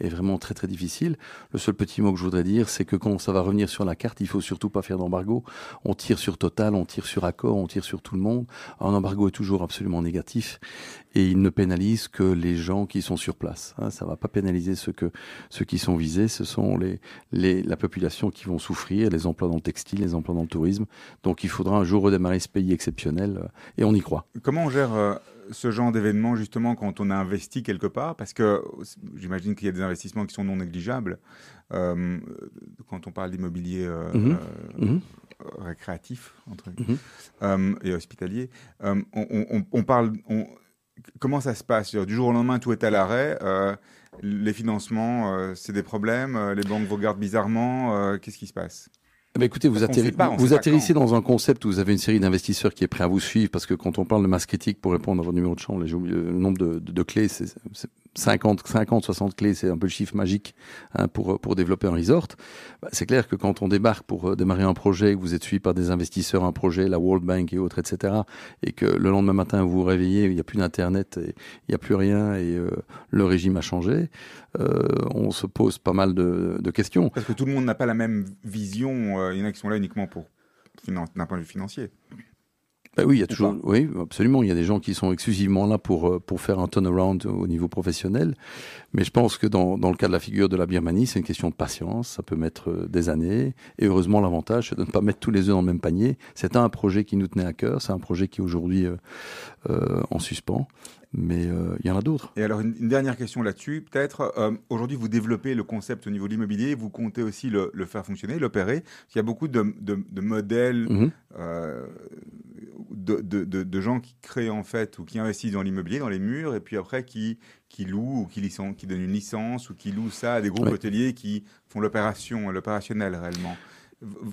vraiment très très difficile. Le seul petit mot que je voudrais dire, c'est que quand ça va revenir sur la carte, il faut surtout pas faire d'embargo. On tire sur Total, on tire sur Accor, on tire sur tout le monde. Un embargo est toujours absolument négatif et il ne pénalise que les gens qui sont sur place. Hein, ça va pas pénaliser ceux qui sont visés. Ce sont les les, la population qui vont souffrir, les emplois dans le textile, les emplois dans le tourisme. Donc il faudra un jour redémarrer ce pays exceptionnel euh, et on y croit. Comment on gère euh, ce genre d'événement justement quand on a investi quelque part? Parce que j'imagine qu'il y a des investissements qui sont non négligeables. Euh, quand on parle d'immobilier euh, euh, Mhm. récréatif entre euh, et hospitalier, on, on- on parle. on- comment ça se passe? Du jour au lendemain, tout est à l'arrêt. les financements, c'est des problèmes. les banques vous regardent bizarrement. Qu'est-ce qui se passe? Eh ben, écoutez, vous, atterri- pas, atterrissez dans un concept où vous avez une série d'investisseurs qui est prêt à vous suivre parce que quand on parle de masse critique pour répondre à votre numéro de chambre, oublié le nombre de, de- de clés, c'est 50, 50, 60 clés, c'est un peu le chiffre magique hein, pour, pour développer un resort. Bah, c'est clair que quand on débarque pour euh, démarrer un projet, vous êtes suivi par des investisseurs, un projet, la World Bank et autres, etc., et que le lendemain matin vous vous réveillez, il n'y a plus d'internet, et il n'y a plus rien, et euh, le régime a changé, euh, on se pose pas mal de, de questions. Parce que tout le monde n'a pas la même vision. euh, Il y en a qui sont là uniquement pour d'un point de vue financier. Ben oui, il y a Ou toujours, oui, absolument. Il y a des gens qui sont exclusivement là pour euh, pour faire un turnaround au niveau professionnel. Mais je pense que dans dans le cas de la figure de la Birmanie, c'est une question de patience. Ça peut mettre euh, des années. Et heureusement, l'avantage, c'est de ne pas mettre tous les œufs dans le même panier. C'est un projet qui nous tenait à cœur. C'est un projet qui est aujourd'hui euh, euh, en suspens. Mais euh, il y en a d'autres. Et alors, une, une dernière question là-dessus, peut-être. Euh, Aujourd'hui, vous développez le concept au niveau de l'immobilier, vous comptez aussi le, le faire fonctionner, l'opérer. Il y a beaucoup de, de, de modèles euh, de, de, de, de gens qui créent en fait ou qui investissent dans l'immobilier, dans les murs, et puis après qui, qui louent ou qui, donnent une licence ou qui louent ça à des groupes Ouais. hôteliers qui font l'opération, l'opérationnel réellement.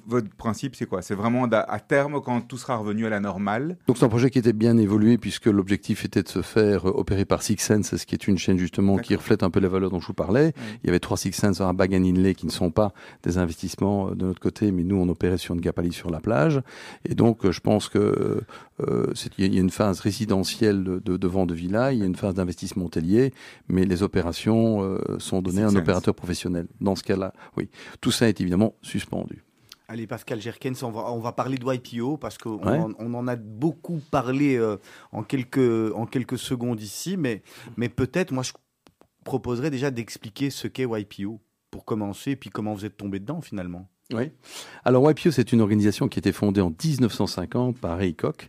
Votre principe, c'est quoi? C'est vraiment à terme, quand tout sera revenu à la normale, Donc c'est un projet qui était bien évolué puisque l'objectif était de se faire euh, opérer par Six Sense, ce qui est une chaîne justement qui reflète un peu les valeurs dont je vous parlais. Il y avait trois Six Sense à Bag Inlay qui ne sont pas des investissements euh, de notre côté, mais nous on opérait sur une Gapali sur la plage. Et donc euh, je pense que euh, il y a une phase résidentielle de, de, de vente de villa, il y a une phase d'investissement hôtelier, mais les opérations euh, sont données à un opérateur professionnel. Dans ce cas-là, oui, tout ça est évidemment suspendu. Allez, Pascal Gerkens, on va, on va parler de YPO parce qu'on Ouais. on en a beaucoup parlé euh, en, quelques, en quelques secondes ici, mais, mais peut-être, moi, je proposerais déjà d'expliquer ce qu'est YPO pour commencer, et puis comment vous êtes tombé dedans finalement. Oui. Alors YPO, c'est une organisation qui a été fondée en 1950 par Ray Koch.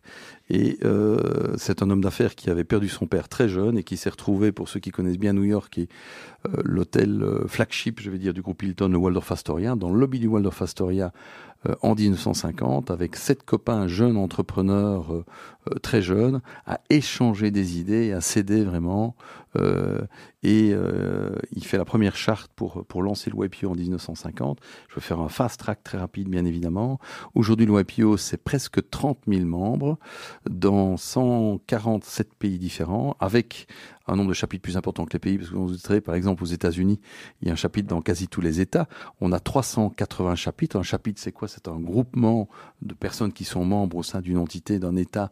Et euh, c'est un homme d'affaires qui avait perdu son père très jeune et qui s'est retrouvé, pour ceux qui connaissent bien New York, est euh, l'hôtel euh, flagship, je vais dire, du groupe Hilton, le Waldorf Astoria, dans le lobby du Waldorf Astoria euh, en 1950, avec sept copains jeunes entrepreneurs très jeunes, à échanger des idées, à s'aider vraiment. Euh, et euh, il fait la première charte pour, pour lancer le YPO en 1950. Je vais faire un fast track très rapide, bien évidemment. Aujourd'hui, le YPO, c'est presque 30 000 membres dans 147 pays différents, avec un nombre de chapitres plus important que les pays, parce que vous savez, par exemple, aux États-Unis, il y a un chapitre dans quasi tous les États. On a 380 chapitres. Un chapitre, c'est quoi? C'est un groupement de personnes qui sont membres au sein d'une entité, d'un État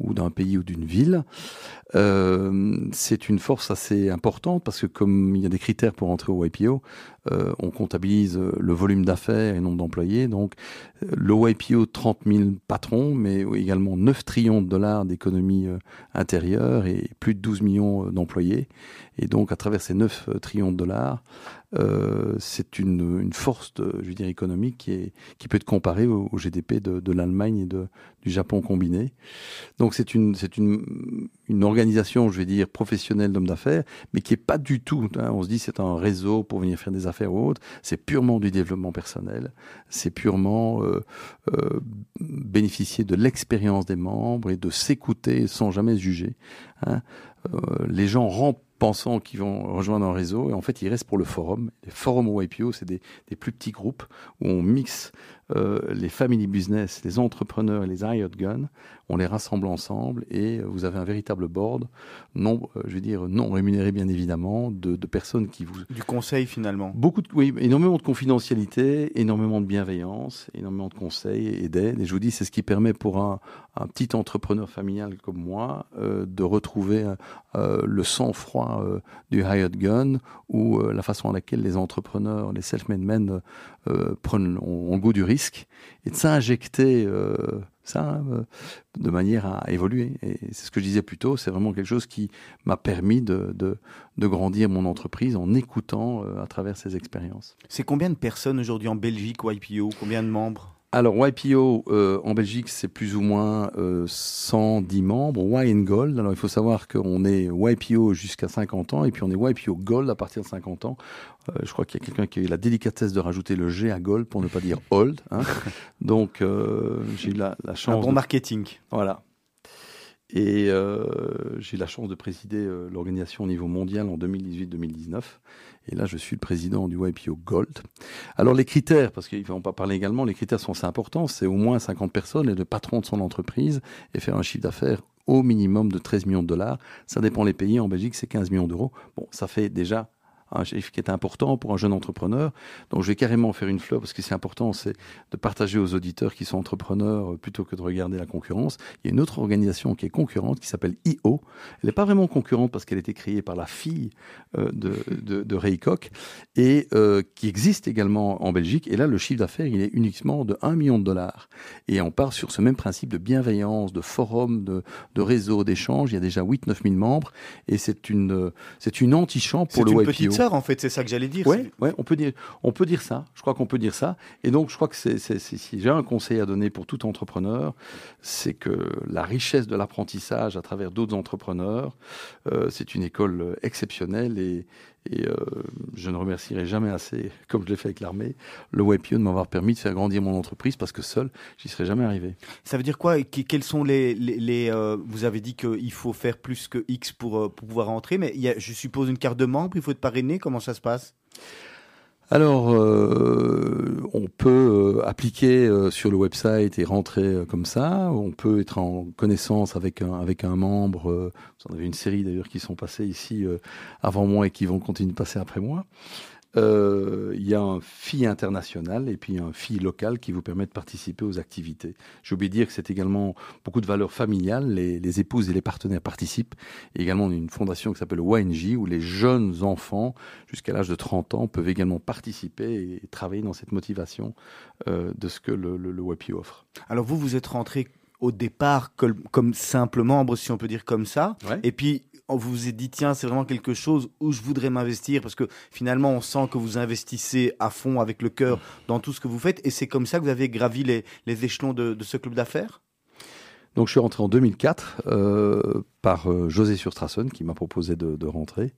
ou d'un pays ou d'une ville. Euh, c'est une force assez importante parce que comme il y a des critères pour entrer au YPO, euh, on comptabilise euh, le volume d'affaires et nombre d'employés. Donc euh, le YPO, 30 000 patrons, mais également 9 trillions de dollars d'économie euh, intérieure et plus de 12 millions d'employés. Et donc à travers ces 9 euh, trillions de dollars, euh, c'est une, une force de, je veux dire, économique qui, est, qui peut être comparée au, GDP de, de l'Allemagne et de, du Japon combiné. C'est une, c'est une, organisation, je vais dire, professionnelle d'hommes d'affaires, mais qui est pas du tout, hein, on se dit c'est un réseau pour venir faire des affaires ou autre, c'est purement du développement personnel, c'est purement euh, euh, bénéficier de l'expérience des membres et de s'écouter sans jamais juger. Hein. Euh, les gens rentrent pensant qu'ils vont rejoindre un réseau et en fait ils restent pour le forum. Les forums YPO, c'est des, plus petits groupes où on mixe les family business, les entrepreneurs et les hired guns, on les rassemble ensemble et vous avez un véritable board, non, euh, je veux dire non rémunéré bien évidemment, de, de personnes qui vous Du conseil finalement. Beaucoup de, oui, énormément de confidentialité, énormément de bienveillance, énormément de conseils et d'aide. Et je vous dis, c'est ce qui permet pour un, un petit entrepreneur familial comme moi euh, de retrouver euh, le sang-froid euh, du hired gun ou euh, la façon à laquelle les entrepreneurs, les self-made men euh, prennent, ont, ont le goût du risque et de s'injecter euh, ça hein, euh, de manière à évoluer. Et c'est ce que je disais plus tôt, c'est vraiment quelque chose qui m'a permis de, de, de grandir mon entreprise en écoutant euh, à travers ces expériences. C'est combien de personnes aujourd'hui en Belgique YPO Combien de membres? Alors, YPO euh, en Belgique, c'est plus ou moins euh, 110 membres. Y and Gold, alors il faut savoir qu'on est YPO jusqu'à 50 ans et puis on est YPO Gold à partir de 50 ans. Euh, je crois qu'il y a quelqu'un qui a eu la délicatesse de rajouter le G à Gold pour ne pas dire Old. Hein. Donc, euh, j'ai eu la, la Un chance. bon de- marketing. Voilà. Et j'ai eu la chance de présider l'organisation au niveau mondial en 2018-2019. Et là, je suis le président du YPO Gold. Alors les critères, parce qu'il faut pas parler également, les critères sont assez importants. C'est au moins 50 personnes et le patron de son entreprise et faire un chiffre d'affaires au minimum de 13 millions de dollars. Ça dépend les pays. En Belgique, c'est 15 millions d'euros. Bon, ça fait déjà un chiffre qui est important pour un jeune entrepreneur. Donc je vais carrément faire une fleur parce que c'est important, c'est de partager aux auditeurs qui sont entrepreneurs euh, plutôt que de regarder la concurrence. Il y a une autre organisation qui est concurrente qui s'appelle IO. Elle n'est pas vraiment concurrente parce qu'elle a été créée par la fille euh, de, de, de Ray Koch et euh, qui existe également en Belgique. Et là, le chiffre d'affaires, il est uniquement de 1 million de dollars. Et on part sur ce même principe de bienveillance, de forum, de, de réseau, d'échange. Il y a déjà 8-9 000 membres et c'est une, c'est une antichambre pour le YPO. Sœur, en fait, c'est ça que j'allais dire. Ouais, on peut dire, on peut dire ça. Je crois qu'on peut dire ça. Et donc, je crois que c'est- si j'ai un conseil à donner pour tout entrepreneur, c'est que la richesse de l'apprentissage à travers d'autres entrepreneurs, euh, c'est une école euh, exceptionnelle et, et, euh, je ne remercierai jamais assez, comme je l'ai fait avec l'armée, le YPO de m'avoir permis de faire grandir mon entreprise parce que seul, j'y serais jamais arrivé. Ça veut dire quoi? Quels sont les, euh, Vous avez dit qu'il faut faire plus que X pour, euh, pour pouvoir entrer, mais je suppose, une carte de membre, il faut être parrainé, comment ça se passe? Alors, euh, on peut euh, appliquer euh, sur le website et rentrer comme ça. On peut être en connaissance avec un, avec un membre. Vous en avez une série d'ailleurs qui sont passés ici avant moi et qui vont continuer de passer après moi. Euh, Il y a un FI international et puis un FI local qui vous permet de participer aux activités. J'ai oublié de dire que c'est également beaucoup de valeurs familiales. Les, les épouses et les partenaires participent. Et également, on a une fondation qui s'appelle ONG où les jeunes enfants jusqu'à l'âge de 30 ans peuvent également participer et travailler dans cette motivation euh, de ce que le, le, le WAPI offre. Alors vous, vous êtes rentré au départ comme, comme simple membre, si on peut dire comme ça, Ouais. et puis on vous vous êtes dit, tiens, c'est vraiment quelque chose où je voudrais m'investir, parce que finalement, on sent que vous investissez à fond avec le cœur dans tout ce que vous faites, et c'est comme ça que vous avez gravi les, les échelons de, de ce club d'affaires? Donc je suis rentré en 2004 euh, par euh, José Surstrassen qui m'a proposé de, rentrer.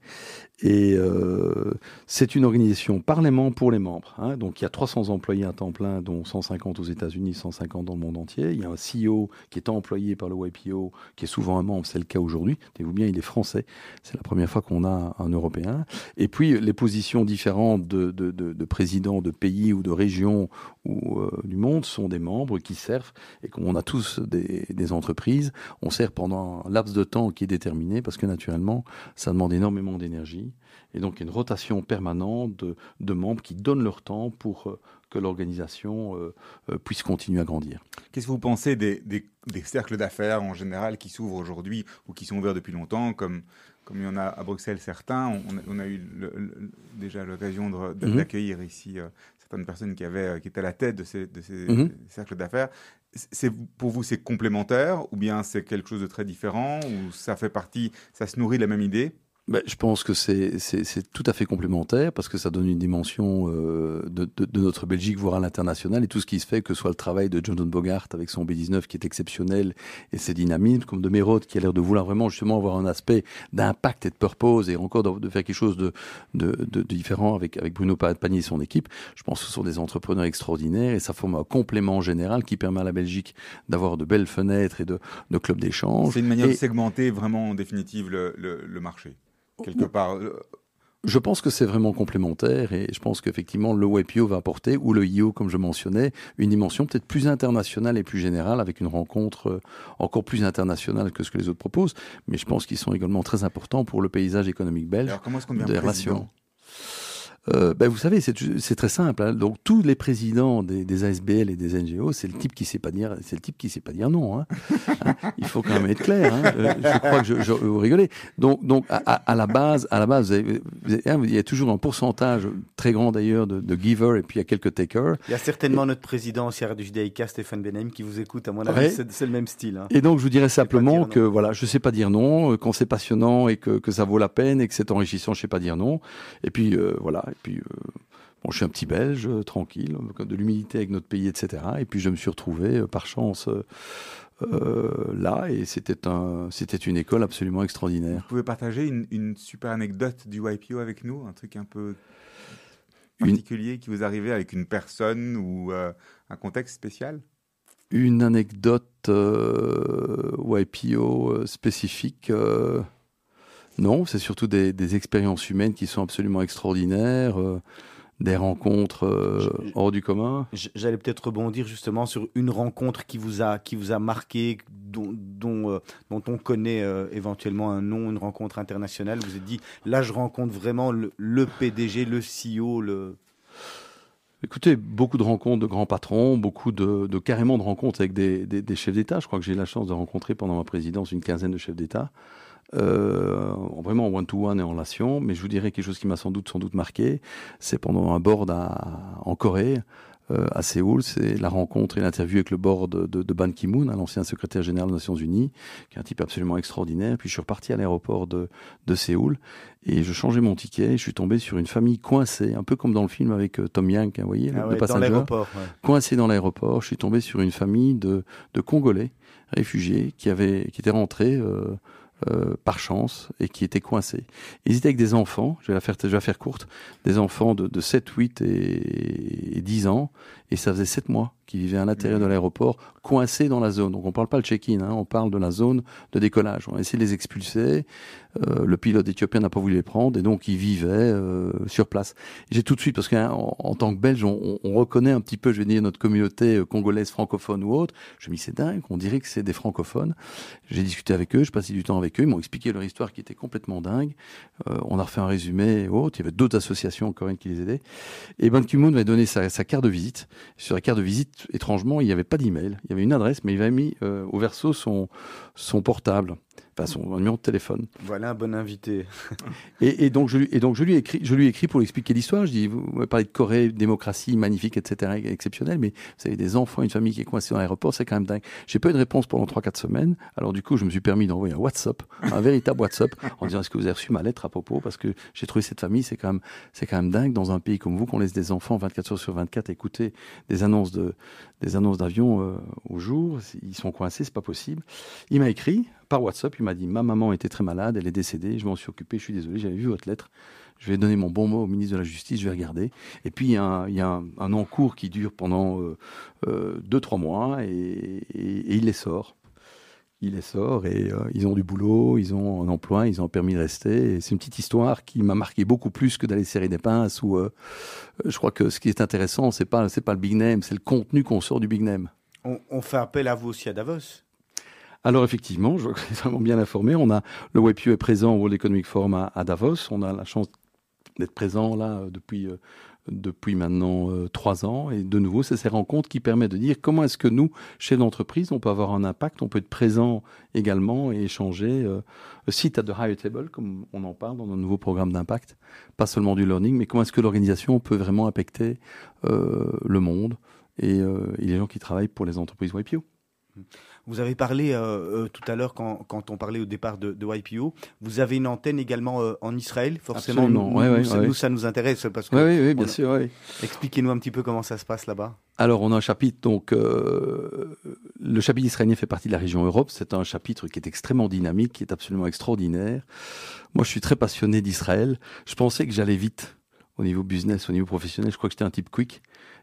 Et euh, c'est une organisation par les membres pour les membres. hein. Donc il y a 300 employés à temps plein, dont 150 aux États-Unis, 150 dans le monde entier. Il y a un CEO qui est employé par le YPO, qui est souvent un membre, c'est le cas aujourd'hui. Tenez-vous bien, il est français. C'est la première fois qu'on a un Européen. Et puis les positions différentes de, de, de, de présidents de pays ou de régions ou euh, du monde sont des membres qui servent et comme on a tous des, des entreprises, on sert pendant un laps de temps qui est déterminé parce que naturellement, ça demande énormément d'énergie. Et donc, il y a une rotation permanente de, de membres qui donnent leur temps pour euh, que l'organisation euh, euh, puisse continuer à grandir. Qu'est-ce que vous pensez des, des, des cercles d'affaires en général qui s'ouvrent aujourd'hui ou qui sont ouverts depuis longtemps, comme, comme il y en a à Bruxelles certains? On, a- on a eu le- le- déjà l'occasion de- Mhm. d'accueillir ici euh, certaines personnes qui, avaient, qui étaient à la tête de ces, de ces Mhm. cercles d'affaires. C'est, pour vous, c'est complémentaire ou bien c'est quelque chose de très différent ou ça fait partie, ça se nourrit la même idée? Ben, je pense que c'est tout à fait complémentaire parce que ça donne une dimension euh, de, de- de notre Belgique, voire à l'international, et tout ce qui se fait, que ce soit le travail de Jonathan Bogart avec son B19 qui est exceptionnel et ses dynamismes, comme de Mérode qui a l'air de vouloir vraiment justement avoir un aspect d'impact et de purpose et encore de, de faire quelque chose de, de, de- de différent avec, avec Bruno Pagny et son équipe. Je pense que ce sont des entrepreneurs extraordinaires et ça forme un complément général qui permet à la Belgique d'avoir de belles fenêtres et de, de clubs d'échange. C'est une manière Et- de segmenter vraiment en définitive le, le- le marché. Quelque part, euh, Je pense que c'est vraiment complémentaire et je pense qu'effectivement le WebIO va apporter, ou le IO comme je mentionnais, une dimension peut-être plus internationale et plus générale avec une rencontre euh, encore plus internationale que ce que les autres proposent. Mais je pense qu'ils sont également très importants pour le paysage économique belge alors comment est-ce qu'on devient des président? relations. Euh, ben vous savez, c'est très simple. hein. Donc tous les présidents des, des ASBL et des NGO, c'est le type qui sait pas dire, c'est le type qui sait pas dire non. Hein. Hein, Il faut quand même être clair. Hein. Euh, je crois que je, je- vous rigolez. Donc, donc à, à- la base, à la base, vous avez- vous avez- hein, il y a toujours un pourcentage très grand d'ailleurs de, de givers et puis il y a quelques takers. Il y a certainement notre président CR du Judaïka, Stéphane Benheim, qui vous écoute, à mon avis, Ouais. c'est le même style. hein. Et donc je vous dirais simplement que voilà, je sais pas dire non, euh, quand c'est passionnant et que, que ça vaut la peine et que c'est enrichissant, je sais pas dire non. Et puis euh, voilà, et puis euh, bon, je suis un petit Belge, euh, tranquille, de l'humilité avec notre pays, etc. Et puis je me suis retrouvé euh, par chance là et c'était un, c'était une école absolument extraordinaire. Vous pouvez partager une, une super anecdote du YPO avec nous, un truc un peu Une- particulier qui vous arrivait avec une personne ou un contexte spécial? Une anecdote YPO spécifique. Non, c'est surtout des, des expériences humaines qui sont absolument extraordinaires. euh, des rencontres euh, Je- hors du commun. J'allais peut-être rebondir justement sur une rencontre qui vous a, qui vous a marqué, dont, dont, euh, dont on connaît éventuellement un nom, une rencontre internationale. Vous êtes dit, là, je rencontre vraiment le, le PDG, le CEO, le. Écoutez, beaucoup de rencontres de grands patrons, beaucoup de, de carrément de rencontres avec des, des- des chefs d'État. Je crois que j'ai eu la chance de rencontrer pendant ma présidence une quinzaine de chefs d'État, euh, vraiment en one-to-one et en relation. Mais je vous dirais quelque chose qui m'a sans doute, sans doute marqué, c'est pendant un board à- en Corée, euh, à Séoul, c'est la rencontre et l'interview avec le board de, de Ban Ki-moon, hein, l'ancien secrétaire général des Nations Unies, qui est un type absolument extraordinaire. Puis je suis reparti à l'aéroport de, de Séoul et je changeais mon ticket. Et je suis tombé sur une famille coincée, un peu comme dans le film avec euh, Tom Yank, hein, vous voyez, Ah le, ouais, dans passager l'aéroport. ouais. coincé dans l'aéroport. Je suis tombé sur une famille de, de Congolais réfugiés qui, avaient, qui étaient rentrés euh, euh, par chance et qui étaient coincés. Ils étaient avec des enfants, je vais la faire, je vais la faire courte, des enfants de, de 7, 8 et, et 10 ans, et ça faisait 7 mois qu'ils vivaient à l'intérieur de l'aéroport, coincés dans la zone. Donc on parle pas de check-in, hein, on parle de la zone de décollage. On a essayé de les expulser, euh, le pilote éthiopien n'a pas voulu les prendre, et donc ils vivaient euh, sur place. J'ai tout de suite, parce qu'en en tant que Belge, on, on reconnaît un petit peu, je vais dire, notre communauté euh, congolaise francophone ou autre. Je me dis, c'est dingue, on dirait que c'est des francophones. J'ai discuté avec eux, je passais du temps avec eux, ils m'ont expliqué leur histoire qui était complètement dingue. Euh, on a refait un résumé et autres. Il y avait d'autres associations coréennes qui les aidaient. Et Ban Ki-moon m'avait donné sa, sa carte de visite. Sur la carte de visite, étrangement, il n'y avait pas d'email. Il y avait une adresse, mais il avait mis euh, au verso son, son portable, enfin son numéro de téléphone. Voilà un bon invité. Et, et donc je lui, et donc je lui ai écrit, je lui ai écrit pour lui expliquer l'histoire. Je dis, vous parlé de Corée, démocratie magnifique, etc., exceptionnel, mais vous avez des enfants, une famille qui est coincée dans l'aéroport, c'est quand même dingue. J'ai pas eu de réponse pendant 3-4 semaines. Alors du coup, je me suis permis d'envoyer un WhatsApp, un véritable WhatsApp, en disant est-ce que vous avez reçu ma lettre à propos? Parce que j'ai trouvé cette famille, c'est quand même, c'est quand même dingue dans un pays comme vous qu'on laisse des enfants 24 heures sur 24 écouter des annonces de, des annonces d'avion euh, au jour. Ils sont coincés, c'est pas possible. Il m'a écrit par WhatsApp, il m'a dit ma maman était très malade, elle est décédée, je m'en suis occupé, je suis désolé, j'avais vu votre lettre. Je vais donner mon bon mot au ministre de la Justice, je vais regarder. Et puis il y a un, y a un, un encours qui dure pendant euh, euh, deux trois mois et il les sort. Il les sort et euh, ils ont du boulot, ils ont un emploi, ils ont un permis de rester. C'est une petite histoire qui m'a marqué beaucoup plus que d'aller serrer des pinces. Ou euh, je crois que ce qui est intéressant, c'est pas c'est pas le big name, c'est le contenu qu'on sort du big name. On, on fait appel à vous aussi à Davos? Alors effectivement, je êtes vraiment bien informé. On a le WebU est présent au World Economic Forum à, à Davos. On a la chance d'être présent là euh, depuis depuis maintenant euh, trois ans. Et de nouveau, c'est ces rencontres qui permettent de dire comment est-ce que nous, chefs d'entreprise, on peut avoir un impact, on peut être présent également et échanger. Euh, site at the higher table, comme on en parle dans nos nouveaux programmes d'impact, pas seulement du learning, mais comment est-ce que l'organisation peut vraiment impacter euh, le monde et, euh, et les gens qui travaillent pour les entreprises YPO. Vous avez parlé euh, euh, tout à l'heure, quand, quand on parlait au départ de, de YPO, vous avez une antenne également euh, en Israël, forcément. Absolument, nous, ouais, nous, ouais, ça, ouais. nous, ça nous intéresse parce que. Oui, bien a- sûr. Expliquez-nous un petit peu comment ça se passe là-bas. Alors, on a un chapitre, donc, euh, le chapitre israélien fait partie de la région Europe. C'est un chapitre qui est extrêmement dynamique, qui est absolument extraordinaire. Moi, je suis très passionné d'Israël. Je pensais que j'allais vite au niveau business, au niveau professionnel. Je crois que j'étais un type quick.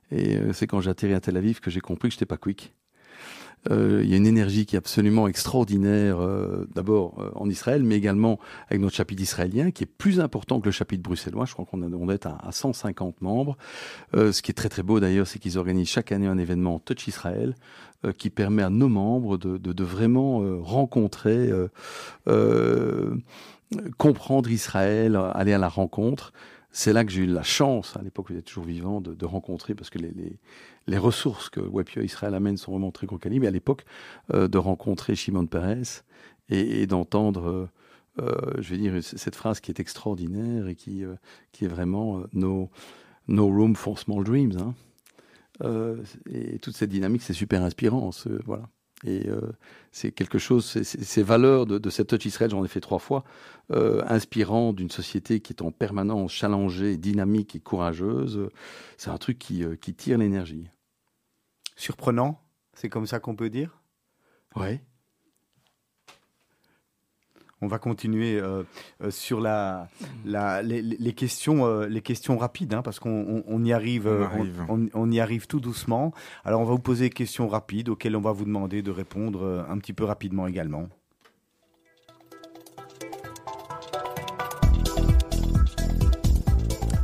Et c'est quand j'ai atterri à Tel Aviv que j'ai compris que j'étais pas quick. Euh, Il y a une énergie qui est absolument extraordinaire, euh, d'abord euh, en Israël, mais également avec notre chapitre israélien, qui est plus important que le chapitre bruxellois. Je crois qu'on on être à, à 150 membres. Euh, ce qui est très très beau d'ailleurs, c'est qu'ils organisent chaque année un événement Touch Israël euh, qui permet à nos membres de, de- de vraiment euh, rencontrer, comprendre Israël, aller à la rencontre. C'est là que j'ai eu la chance, à l'époque où j'étais toujours vivant, de, de rencontrer, parce que les, les, les ressources que WebPio Israël amène sont vraiment très gros calibre, mais à l'époque, euh, de rencontrer Shimon Peres et, et d'entendre, euh, euh, je vais dire, cette phrase qui est extraordinaire et qui, qui est vraiment no, room for small dreams. hein. Et toute cette dynamique, c'est super inspirant. voilà. Et c'est quelque chose, ces valeurs de, de cette Touch Israël, j'en ai fait trois fois, inspirant d'une société qui est en permanence challengée, dynamique et courageuse. C'est un truc qui, qui tire l'énergie. Surprenant, c'est comme ça qu'on peut dire Ouais. On va continuer euh, euh, sur la, la, les, les- les questions, euh, les questions rapides, hein, parce qu'on on- on y arrive, On arrive. y arrive tout doucement. Alors, on va vous poser des questions rapides auxquelles on va vous demander de répondre un petit peu rapidement également.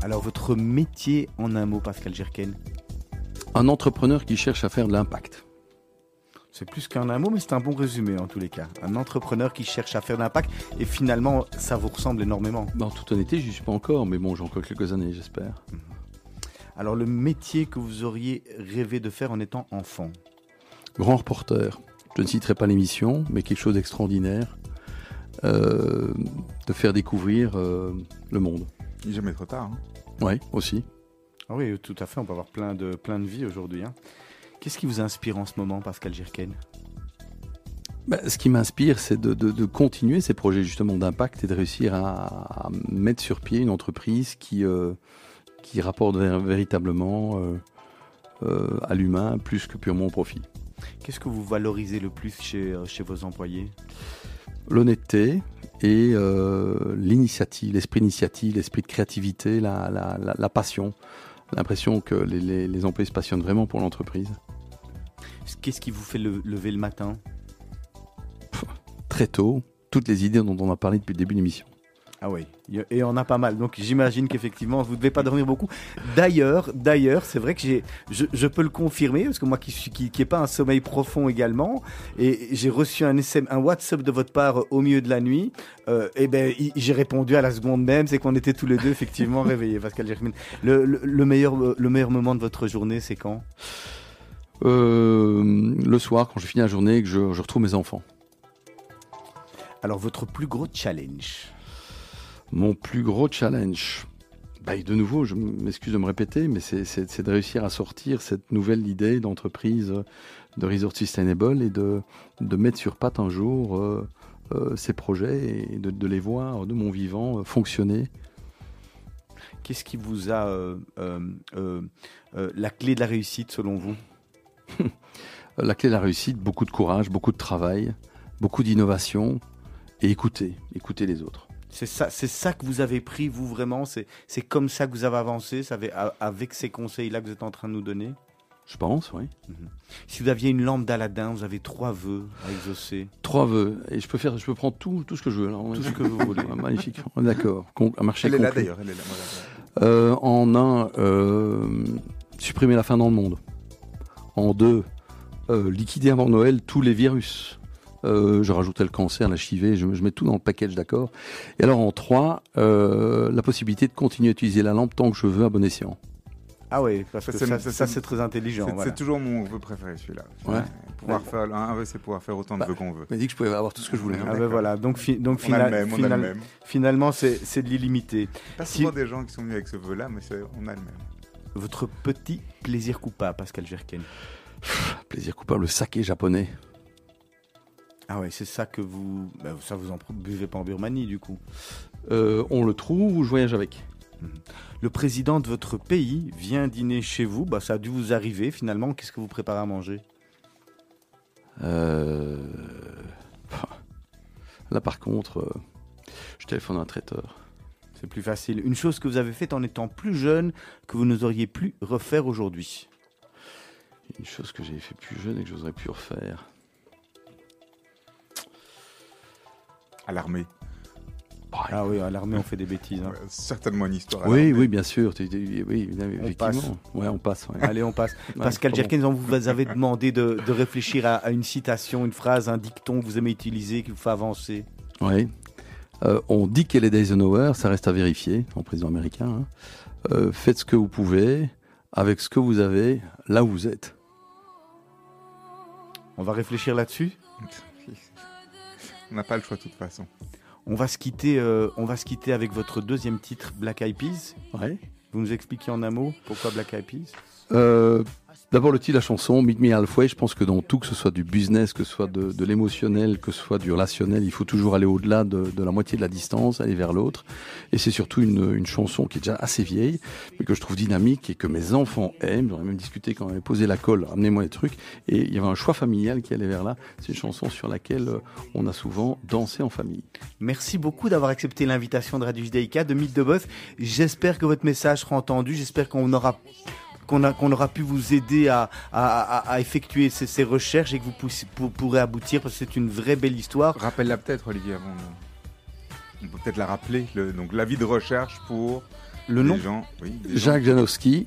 Alors, votre métier en un mot, Pascal Gerken Un entrepreneur qui cherche à faire de l'impact. C'est plus qu'un un mot, mais c'est un bon résumé en tous les cas. Un entrepreneur qui cherche à faire de l'impact et finalement, ça vous ressemble énormément. Bah, En toute honnêteté, je n'y suis pas encore, mais bon, j'ai encore quelques années, j'espère. Alors, le métier que vous auriez rêvé de faire en étant enfant? Grand reporter. Je ne citerai pas l'émission, mais quelque chose d'extraordinaire. euh, de faire découvrir euh, le monde. Il n'est jamais trop tard. hein? Oui, aussi. Ah oui, tout à fait, on peut avoir plein de, plein de vies aujourd'hui. hein. Qu'est-ce qui vous inspire en ce moment, Pascal Gerken Bah, ce qui m'inspire, c'est de, de- de continuer ces projets justement d'impact et de réussir à, à mettre sur pied une entreprise qui, euh, qui rapporte véritablement euh, euh, à l'humain plus que purement au profit. Qu'est-ce que vous valorisez le plus chez, chez vos employés? L'honnêteté et l'initiative, l'esprit d'initiative, l'esprit de créativité, la, la- la- la passion. L'impression que les, les- les employés se passionnent vraiment pour l'entreprise. Qu'est-ce qui vous fait le- lever le matin? Très tôt, toutes les idées dont on a parlé depuis le début de l'émission. Ah oui, et on a pas mal. Donc j'imagine qu'effectivement, vous ne devez pas dormir beaucoup. D'ailleurs, d'ailleurs, c'est vrai que j'ai, je, je peux le confirmer parce que moi qui suis qui, qui pas un sommeil profond également, et j'ai reçu un SM, un WhatsApp de votre part au milieu de la nuit. euh, et ben, j'ai répondu à la seconde même, c'est qu'on était tous les deux effectivement réveillés. Pascal Germain. Le, le, le meilleur, le meilleur moment de votre journée, c'est quand? Euh, le soir, quand je finis la journée et que je, je retrouve mes enfants. Alors votre plus gros challenge? Mon plus gros challenge, bah, et de nouveau, je m'excuse de me répéter, mais c'est- de réussir à sortir cette nouvelle idée d'entreprise euh, de Resort Sustainable et de, de mettre sur patte un jour euh, euh, ces projets et de, de les voir de mon vivant euh, fonctionner. Qu'est-ce qui vous a la clé de la réussite selon vous? La clé de la réussite, beaucoup de courage, beaucoup de travail, beaucoup d'innovation et écouter, écouter les autres. C'est ça, c'est ça que vous avez pris, vous vraiment? C'est c'est comme ça que vous avez avancé, ça avait- a- avec ces conseils-là que vous êtes en train de nous donner? Je pense, oui. Si vous aviez une lampe d'Aladin, vous avez trois vœux à exaucer. Trois vœux. Et je peux faire, je peux prendre tout, tout ce que je veux. là. Tout ce que vous voulez. Ah, Magnifique. D'accord. Con- Un marché Elle est là d'ailleurs. Elle est là. voilà. Euh, en un, euh, supprimer la faim dans le monde. En deux, euh, liquider avant Noël tous les virus. Euh, je rajoutais le cancer, la HIV, je, je mets tout dans le package, d'accord. Et alors en trois, euh, la possibilité de continuer à utiliser la lampe tant que je veux à bon escient. Ah oui, parce Ça, que c'est- ça, c'est- très intelligent. C'est voilà. toujours mon vœu préféré celui-là. Ouais. Pouvoir Ouais. faire un vœu, c'est pouvoir faire autant de Bah, vœux qu'on veut. On m'a dit que je pouvais avoir tout ce que je voulais. hein. Ah ben D'accord. voilà, donc, fi- donc On a final- le même. On a final- le même. finalement c'est de l'illimité. Pas Si- souvent des gens qui sont venus avec ce vœu-là, mais c'est- on a le même. Votre petit plaisir coupable, Pascal Gerken. Plaisir coupable, le saké japonais. Ah ouais, c'est ça que vous... ben, ça vous en buvez pas en Birmanie du coup. Euh, on le trouve ou je voyage avec Le président de votre pays vient dîner chez vous, bah, ça a dû vous arriver finalement. Qu'est-ce que vous préparez à manger? Euh, Là, par contre, euh, je téléphone à un traiteur. C'est plus facile. Une chose que vous avez faite en étant plus jeune que vous n'oseriez plus refaire aujourd'hui. Une chose que j'ai fait plus jeune et que j'oserais plus refaire. À l'armée. Ah oui, à l'armée on fait des bêtises. hein. Certainement une histoire. à Oui, oui, bien sûr. Oui, effectivement. passe. Ouais, on passe. ouais. Allez, on passe. Ouais, Pascal. Jerkins, on vous avait demandé de, de réfléchir à, à une citation, une phrase, un dicton que vous aimez utiliser, qui vous fait avancer. Ouais. Euh, on dit qu'elle est d'Eisenhower, ça reste à vérifier, en président américain. hein. Euh, faites ce que vous pouvez, avec ce que vous avez, là où vous êtes. On va réfléchir là-dessus. On n'a pas le choix de toute façon. On va se quitter. euh, on va se quitter avec votre deuxième titre, Black Eyed Peas. Ouais. Vous nous expliquez en un mot pourquoi Black Eyed Peas? Euh, D'abord le titre de la chanson, Meet Me Halfway, je pense que dans tout, que ce soit du business, que ce soit de, l'émotionnel, que ce soit du relationnel, il faut toujours aller au-delà de, la moitié de la distance, aller vers l'autre. Et c'est surtout une, chanson qui est déjà assez vieille, mais que je trouve dynamique et que mes enfants aiment. J'aurais même discuté quand on avait posé la colle, amenez-moi les trucs. Et il y avait un choix familial qui allait vers là. C'est une chanson sur laquelle euh, on a souvent dansé en famille. Merci beaucoup d'avoir accepté l'invitation de Radio Judaïka, de Mythe de. J'espère que votre message sera entendu. J'espère qu'on aura qu'on aura pu vous aider à, à- à- à effectuer ces, ces recherches et que vous pour- pourrez aboutir parce que c'est une vraie belle histoire. Rappelle-la peut-être, Olivier, avant. de- On peut peut-être la rappeler. Le, donc, l'avis de recherche pour Le des nom gens, oui, des gens, Jacques Janowski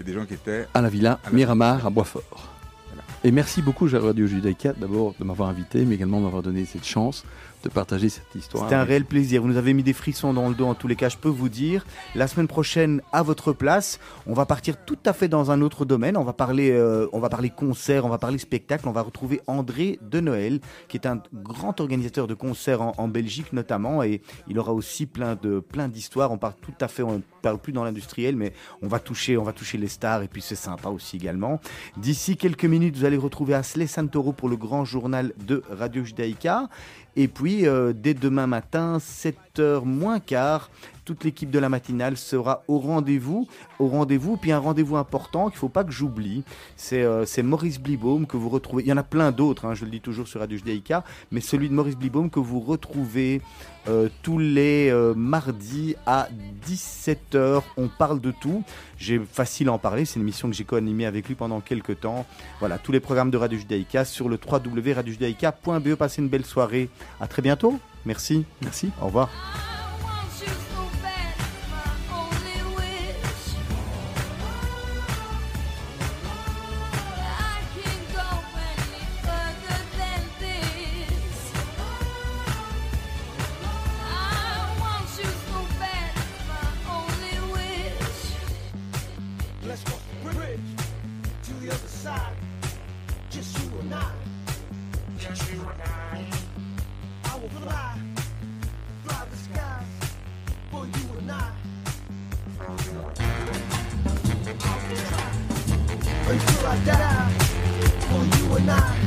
et des gens qui étaient à la villa À la- Miramar à Boisfort. Voilà. Et merci beaucoup Radio Judaïka d'abord de m'avoir invité, mais également de m'avoir donné cette chance de partager cette histoire. C'était un réel plaisir. Vous nous avez mis des frissons dans le dos en tous les cas, je peux vous dire. La semaine prochaine, à votre place, on va partir tout à fait dans un autre domaine. On va parler, euh, on va parler concert, on va parler spectacle. On va retrouver André de Noël, qui est un grand organisateur de concerts en, en Belgique notamment, et il aura aussi plein de plein d'histoires. On parle tout à fait, on parle plus dans l'industriel, mais on va toucher, on va toucher les stars, et puis c'est sympa aussi également. D'ici quelques minutes, vous allez retrouver Asley Santoro pour le grand journal de Radio Judaïka. Et puis, euh, dès demain matin, 7h moins quart, toute l'équipe de la matinale sera au rendez-vous. Au rendez-vous, puis un rendez-vous important qu'il ne faut pas que j'oublie. C'est euh, c'est Maurice Blibaum que vous retrouvez. Il y en a plein d'autres, hein, je le dis toujours sur Radio Judaïka, mais celui de Maurice Blibaum que vous retrouvez euh, tous les euh, mardis à 17h. On parle de tout. J'ai facile à en parler. C'est une émission que j'ai co-animée avec lui pendant quelques temps. Voilà, tous les programmes de Radio Judaïka sur le www.radiojudaïka.be. Passez une belle soirée. À très bientôt. Merci. Merci. Au revoir. I die for you and I.